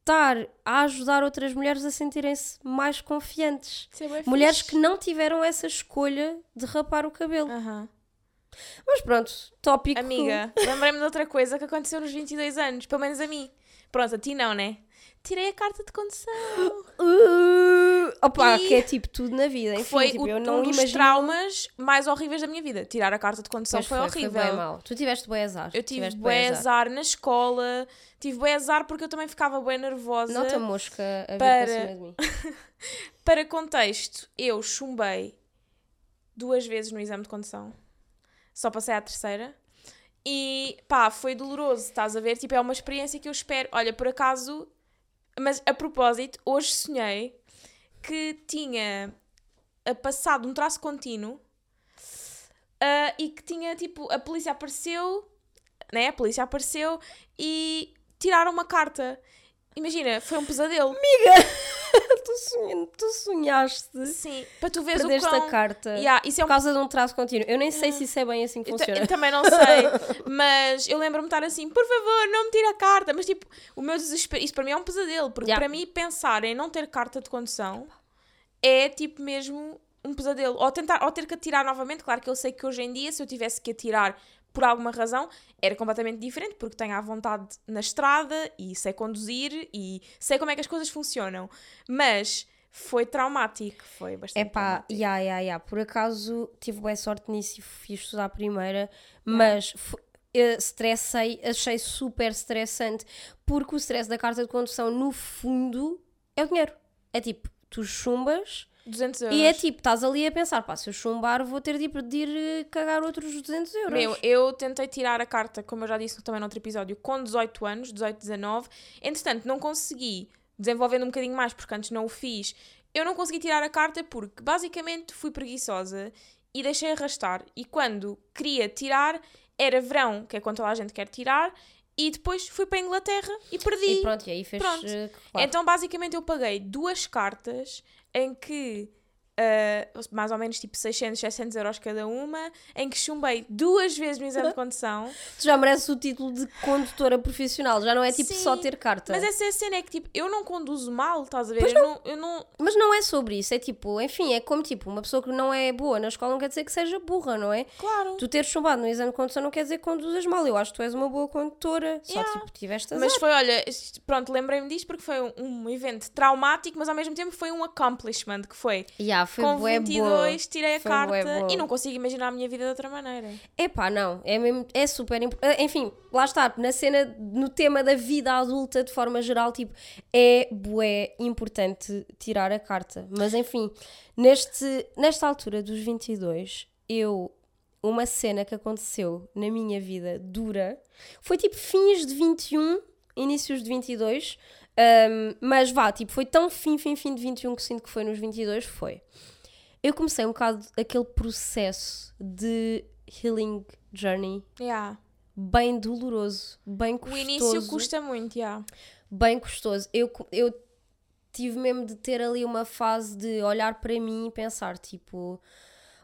estar a ajudar outras mulheres a sentirem-se mais confiantes. É Mulheres fixe. que não tiveram essa escolha de rapar o cabelo. Mas pronto, tópico. Amiga, lembrei-me de outra coisa que aconteceu nos 22 anos, pelo menos a mim. Pronto, a ti não, né? Tirei a carta de condução. Uh, opa, E- que é tipo tudo na vida. Enfim, foi tipo, o- eu não um dos imagino. traumas mais horríveis da minha vida. Tirar a carta de condução Pois foi, horrível. Foi bem mal. Tu tiveste bem azar. Eu tive bué bué azar na escola, tive bué azar porque eu também ficava bem nervosa. Nota mosca a vir para- para cima de mim. Para contexto, eu chumbei duas vezes no exame de condução. Só passei à terceira. E pá, foi doloroso, estás a ver? Tipo, é uma experiência que eu espero. Olha, por acaso, mas a propósito, hoje sonhei que tinha ah, passado um traço contínuo ah, e que tinha tipo, a polícia apareceu, né? A polícia apareceu e tiraram uma carta. Imagina, foi um pesadelo. tu, sonha- tu sonhaste. Sim, para tu veres o quão... a carta. Yeah, isso é Por um causa de um traço contínuo. Eu nem sei se isso é bem assim que Eu, funciona. eu também não sei, mas eu lembro-me estar assim, por favor, não me tire a carta. Mas tipo, o meu desespero, isso para mim é um pesadelo, porque Yeah. para mim pensar em não ter carta de condução é tipo mesmo um pesadelo. Ou, tentar, ou ter que atirar novamente, claro que eu sei que hoje em dia, se eu tivesse que atirar por alguma razão, era completamente diferente, porque tenho à vontade na estrada e sei conduzir e sei como é que as coisas funcionam. Mas foi traumático, foi bastante É pá, ya, ya, ya. Por acaso tive boa sorte nisso e fiz estudar a primeira, mas eu estressei, achei super estressante, porque o stress da carta de condução, no fundo, é o dinheiro. É tipo, tu chumbas 200 euros. e é tipo, estás ali a pensar, pá, se eu chumbar vou ter tipo de ir eh, cagar outros 200 euros. Meu, eu tentei tirar a carta, como eu já disse também no outro episódio, com 18 anos, 18, 19. Entretanto, não consegui, desenvolvendo um bocadinho mais, porque antes não o fiz, eu não consegui tirar a carta porque basicamente fui preguiçosa e deixei arrastar. E quando queria tirar, era verão, que é quando toda a gente quer tirar, e depois fui para a Inglaterra e perdi. E pronto, e aí fez. Pronto. eh, claro. Então, basicamente, eu paguei duas cartas em que. Ah, mais ou menos tipo 600, 700 euros cada uma, em que chumbei duas vezes no exame de condução. Tu já mereces o título de condutora profissional, já não é tipo Sim, só ter carta. Mas essa é a cena, é que tipo, eu não conduzo mal, estás a ver? Eu não, eu não. Mas não é sobre isso, é tipo, enfim, é como tipo, uma pessoa que não é boa na escola não quer dizer que seja burra, não é? Claro. Tu teres chumbado no exame de condução não quer dizer que conduzas mal. Eu acho que tu és uma boa condutora. Só Yeah. tipo, tiveste azar. Mas foi, olha, pronto, lembrei-me disto porque foi um, um evento traumático, mas ao mesmo tempo foi um accomplishment que foi. Yeah, foi Com bué 22 boa. tirei a Foi carta e não consigo imaginar a minha vida de outra maneira. Epá, não, é, mesmo, é super importante. Enfim, lá está, na cena, no tema da vida adulta de forma geral, tipo, é bué importante tirar a carta. Mas enfim, neste, nesta altura dos 22, eu, uma cena que aconteceu na minha vida dura, foi tipo fins de 21, inícios de 22, hum, mas vá, tipo, foi tão fim, fim, fim de 21 que sinto que foi nos 22, foi. Eu comecei um bocado aquele processo de healing journey Yeah. bem doloroso, bem O custoso. início custa muito, yeah. Bem custoso. Eu, eu tive mesmo de ter ali uma fase de olhar para mim e pensar, tipo,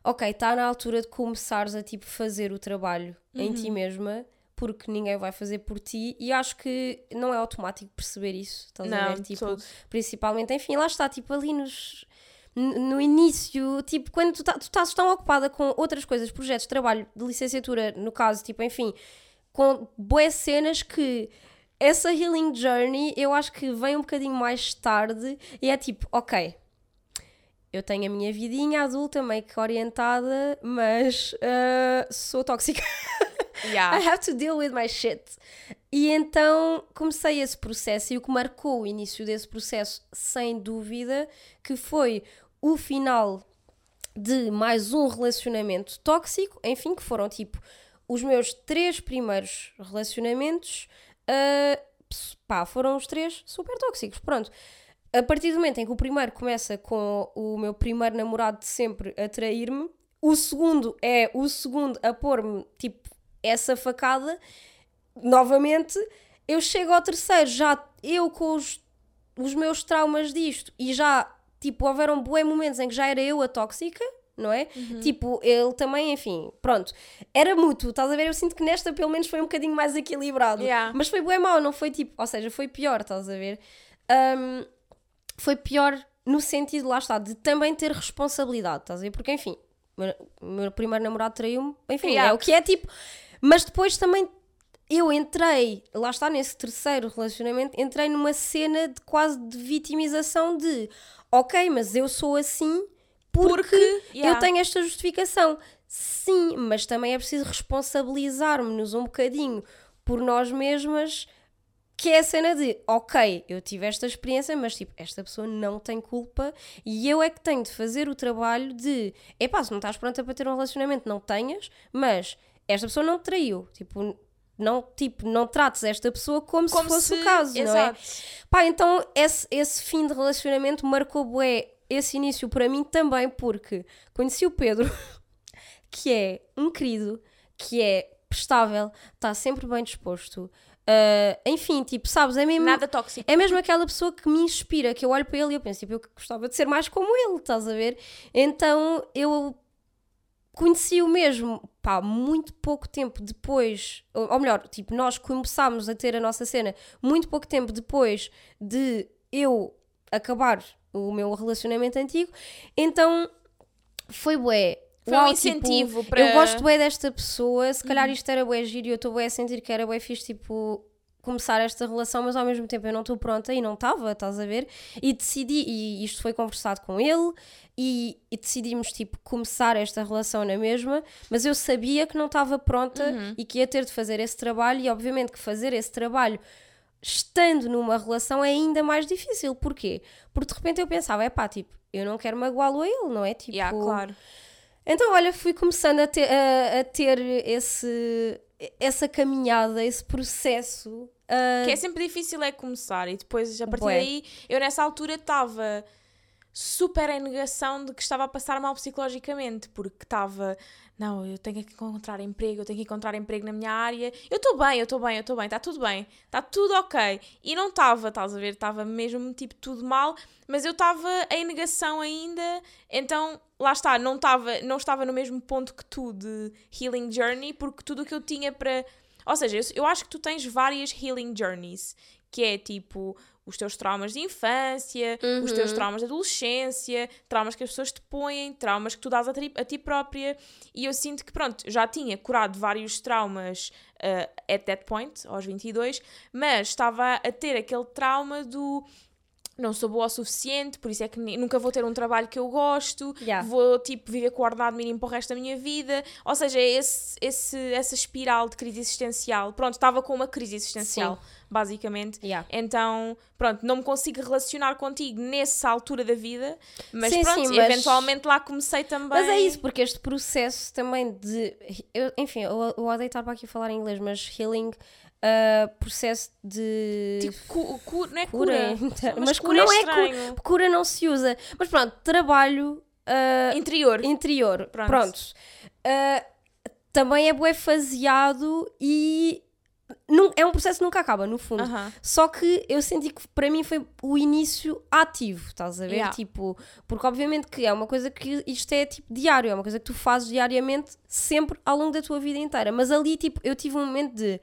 ok, está na altura de começares a tipo fazer o trabalho em Uhum. ti mesma, porque ninguém vai fazer por ti, e acho que não é automático perceber isso, estás a Não, ver? de Tipo, todo. principalmente, enfim, lá está, tipo, ali nos. No início, tipo, quando tu, tá- tu estás tão ocupada com outras coisas, projetos, trabalho, de licenciatura, no caso, tipo, enfim, com boas cenas que essa healing journey eu acho que vem um bocadinho mais tarde e é tipo, ok, eu tenho a minha vidinha adulta, meio que orientada, mas ah, sou tóxica. Yeah. I have to deal with my shit. E então comecei esse processo e o que marcou o início desse processo, sem dúvida, que foi o final de mais um relacionamento tóxico, enfim, que foram tipo os meus três primeiros relacionamentos, ps- pá, foram os três super tóxicos, pronto. A partir do momento em que o primeiro começa com o meu primeiro namorado de sempre a trair-me, o segundo é o segundo a pôr-me, tipo, essa facada, novamente, eu chego ao terceiro, já eu com os, os meus traumas disto, e já, tipo, houveram bué momentos em que já era eu a tóxica, não é? Tipo, ele também, enfim, pronto. Era mútuo, estás a ver? Eu sinto que nesta pelo menos foi um bocadinho mais equilibrado. Yeah. Mas foi bué mau, não foi tipo, ou seja, foi pior, estás a ver? Ahm, foi pior no sentido, lá está, de também ter responsabilidade, estás a ver? Porque, enfim, o meu, meu primeiro namorado traiu-me, enfim, Yeah. é o que é, tipo, mas depois também eu entrei, lá está, nesse terceiro relacionamento, entrei numa cena de quase de vitimização de, ok, mas eu sou assim porque, Porque, yeah. eu tenho esta justificação. Sim, mas também é preciso responsabilizar-nos um bocadinho por nós mesmas, que é a cena de, ok, eu tive esta experiência, mas tipo, esta pessoa não tem culpa e eu é que tenho de fazer o trabalho de, epá, se não estás pronta para ter um relacionamento, não tenhas, mas esta pessoa não te traiu, tipo, não, tipo, não trates esta pessoa como, se fosse o caso, não é? Exato. Pá, então esse, esse fim de relacionamento marcou bué esse início para mim também porque conheci o Pedro, que é um querido, que é prestável, está sempre bem disposto. ah, enfim, tipo, sabes, é mesmo, Nada tóxico. é mesmo aquela pessoa que me inspira, que eu olho para ele e eu penso, tipo, eu gostava de ser mais como ele, estás a ver? Então eu conheci-o mesmo, pá, muito pouco tempo depois, ou, ou melhor, tipo, nós começámos a ter a nossa cena muito pouco tempo depois de eu acabar o meu relacionamento antigo, então foi bué. Foi um Uau, incentivo tipo, para- Uhum. Eu gosto bué desta pessoa, se calhar isto era bué giro e eu estou bué a sentir que era bué fixe, tipo, começar esta relação, mas ao mesmo tempo eu não estou pronta e não estava, estás a ver? E decidi, e isto foi conversado com ele, e, e decidimos, tipo, começar esta relação na mesma, mas eu sabia que não estava pronta Uhum. e que ia ter de fazer esse trabalho, e obviamente que fazer esse trabalho estando numa relação é ainda mais difícil. Porquê? Porque de repente eu pensava, é pá, tipo, eu não quero magoá-lo a ele, não é? Tipo, Yeah, claro. Então, olha, fui começando a ter, a, a ter esse, essa caminhada, esse processo. ah, Que é sempre difícil é começar e depois a partir daí eu nessa altura estava super em negação de que estava a passar mal psicologicamente porque estava não, eu tenho que encontrar emprego, eu tenho que encontrar emprego na minha área. Eu estou bem, eu estou bem, eu estou bem, está tudo bem, está tudo ok. E não estava, estás a ver, estava mesmo tipo tudo mal, mas eu estava em negação ainda, então lá está, não estava, não estava no mesmo ponto que tu de healing journey, porque tudo o que eu tinha para ou seja, eu, eu acho que tu tens várias healing journeys, que é tipo os teus traumas de infância, os teus traumas de adolescência, traumas que as pessoas te põem, traumas que tu dás a, tri- a ti própria. E eu sinto que, pronto, já tinha curado vários traumas uh, at that point, aos 22, mas estava a ter aquele trauma do não sou boa o suficiente, por isso é que nunca vou ter um trabalho que eu gosto, Yeah. vou tipo viver com o ordenado mínimo para o resto da minha vida. Ou seja, é esse, esse, essa espiral de crise existencial. Pronto, estava com uma crise existencial, basicamente. Yeah. Então, pronto, não me consigo relacionar contigo nessa altura da vida, mas Sim, pronto, sim, mas- eventualmente lá comecei também. Mas é isso, porque este processo também de. eu- enfim, eu, eu odeio estar para aqui falar em inglês, mas healing, ah, processo de. Tipo, cu, cu- não é cura. cura, Mas, cura não é estranho. cura. Cura não se usa. Mas pronto, trabalho ah, Interior. interior. Pronto. Pronto. Ah, também é bué faseado e. é um processo que nunca acaba, no fundo. Só que eu senti que para mim foi o início ativo, estás a ver? Yeah. Tipo, porque obviamente que é uma coisa que isto é tipo diário, é uma coisa que tu fazes diariamente, sempre ao longo da tua vida inteira. Mas ali, tipo, eu tive um momento de,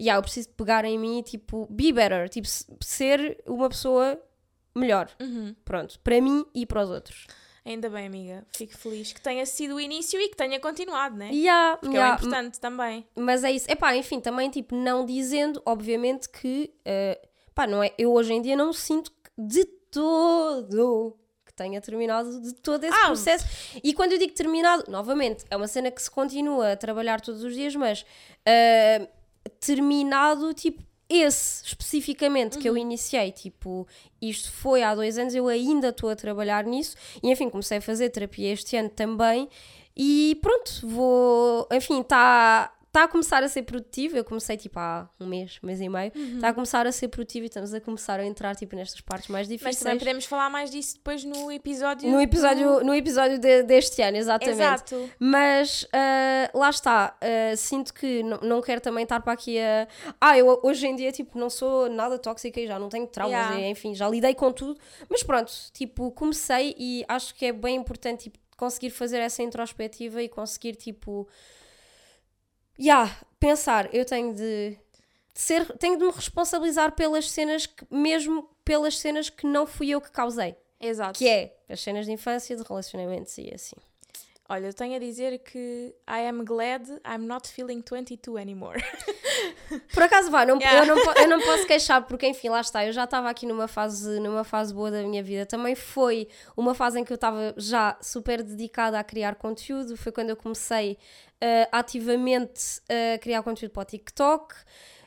yeah, eu preciso pegar em mim, tipo, be better, tipo, ser uma pessoa melhor. Uhum. Pronto, para mim e para os outros. Ainda bem, amiga. Fico feliz que tenha sido o início e que tenha continuado, né? Yeah, Porque yeah, é importante também. Mas é isso. Epá, enfim, também, tipo, não dizendo, obviamente, que, eh, pá, não é, eu hoje em dia não sinto de todo que tenha terminado de todo esse Ah, processo. E quando eu digo terminado, novamente, é uma cena que se continua a trabalhar todos os dias, mas eh, terminado, tipo, esse especificamente que eu iniciei, tipo, isto foi há dois anos, eu ainda estou a trabalhar nisso, e enfim, comecei a fazer terapia este ano também, e pronto, vou, enfim, está tá a começar a ser produtivo, eu comecei tipo há um mês, mês e meio, está a começar a ser produtivo e estamos a começar a entrar tipo nestas partes mais Mas difíceis. também podemos falar mais disso depois no episódio. No episódio, no episódio de- deste ano, exatamente. Exato. Mas ah, lá está, ah, sinto que não, não quero também estar para aqui a. Ah, eu hoje em dia tipo, não sou nada tóxica e já não tenho traumas, Yeah. e, enfim, já lidei com tudo. Mas pronto, tipo, comecei e acho que é bem importante tipo, conseguir fazer essa introspectiva e conseguir tipo. Yeah, pensar, eu tenho de. de Ser, tenho de me responsabilizar pelas cenas que, mesmo pelas cenas que não fui eu que causei. Exato. Que é as cenas de infância, de relacionamentos e assim. Olha, eu tenho a dizer que I am glad I'm not feeling 22 anymore. Por acaso vá, não, Yeah. eu, não, eu não posso queixar porque enfim, lá está, eu já estava aqui numa fase, numa fase boa da minha vida. Também foi uma fase em que eu estava já super dedicada a criar conteúdo. Foi quando eu comecei eh, ativamente a criar conteúdo para o TikTok.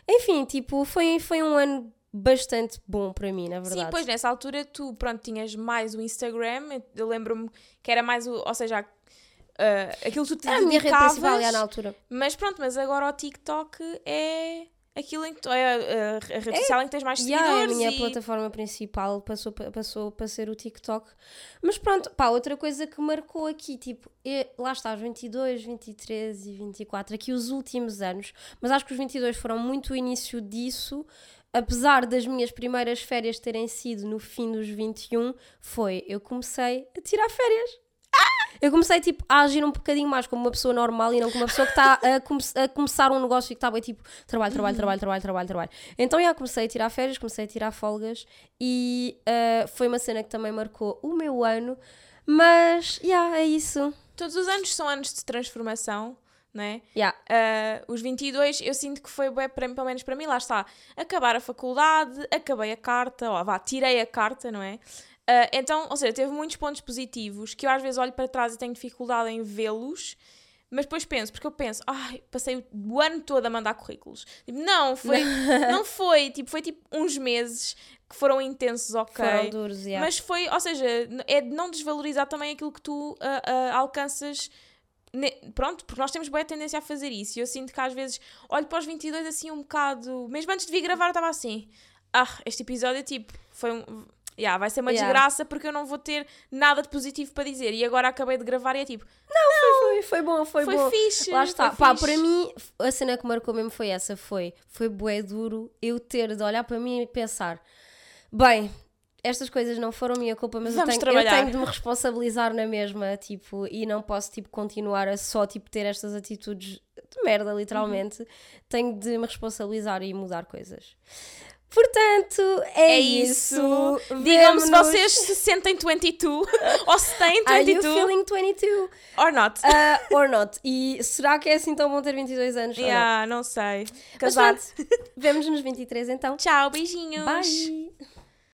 Enfim, tipo, foi, foi um ano bastante bom para mim, na verdade. Sim, pois nessa altura tu, pronto, tinhas mais o Instagram. eu- lembro-me que era mais o. Ou seja, ah, aquilo que tu te a minha rede principal já na altura. Mas pronto, mas agora o TikTok é aquilo em que tu, é a, a rede social em que tens mais Yeah, é a seguidores. minha e... plataforma principal passou, pa- passou para ser o TikTok. Mas pronto, pá, outra coisa que marcou aqui, tipo, é- lá está, os 22, 23 e 24, aqui os últimos anos, mas acho que os 22 foram muito o início disso, apesar das minhas primeiras férias terem sido no fim dos 21, foi, eu comecei a tirar férias. Eu comecei tipo, a agir um bocadinho mais como uma pessoa normal e não como uma pessoa que está a, come- a começar um negócio e que está bem tipo trabalho, trabalho, trabalho, trabalho, trabalho, trabalho. Então já comecei a tirar férias, comecei a tirar folgas e ah, foi uma cena que também marcou o meu ano. Mas já é isso. Todos os anos são anos de transformação, não é? Yeah. Ah, os 22 eu sinto que foi para, pelo menos para mim, lá está, acabar a faculdade, acabei a carta, ó, vá, tirei a carta, não é? Ah, então, ou seja, teve muitos pontos positivos que eu às vezes olho para trás e tenho dificuldade em vê-los, Mas depois penso, porque eu penso, ai, passei o ano todo a mandar currículos. Tipo, não, foi, não foi, tipo, foi tipo uns meses que foram intensos, ok. Foram duros, yeah. Mas foi, ou seja, é de não desvalorizar também aquilo que tu ah, ah, alcanças. Pronto, porque nós temos boa tendência a fazer isso. E eu sinto que às vezes olho para os 22 assim um bocado. Mesmo antes de vir gravar, eu estava assim. Ah, este episódio, tipo, foi um. Yeah, vai ser uma Yeah. desgraça porque eu não vou ter nada de positivo para dizer. E agora acabei de gravar e é tipo, Foi, foi bom, foi, foi, bom. fixe. Lá está. foi Pá, fixe. para mim, a cena que marcou mesmo foi essa. Foi, foi bué duro eu ter de olhar para mim e pensar bem, estas coisas não foram minha culpa, mas eu tenho, eu tenho de me responsabilizar na mesma, tipo, e não posso, tipo, continuar a só, tipo, ter estas atitudes de merda, literalmente. Uhum. Tenho de me responsabilizar e mudar coisas. Portanto, é, É isso. isso. Digam-me se Vemo-nos- vocês se sentem 22 ou se têm Are you 22 feeling 22? or not. Uh, or not? E será que é assim tão bom ter 22 anos? ou não? yeah, não sei. Pronto, vemos nos 23 então. Tchau, beijinhos. Bye!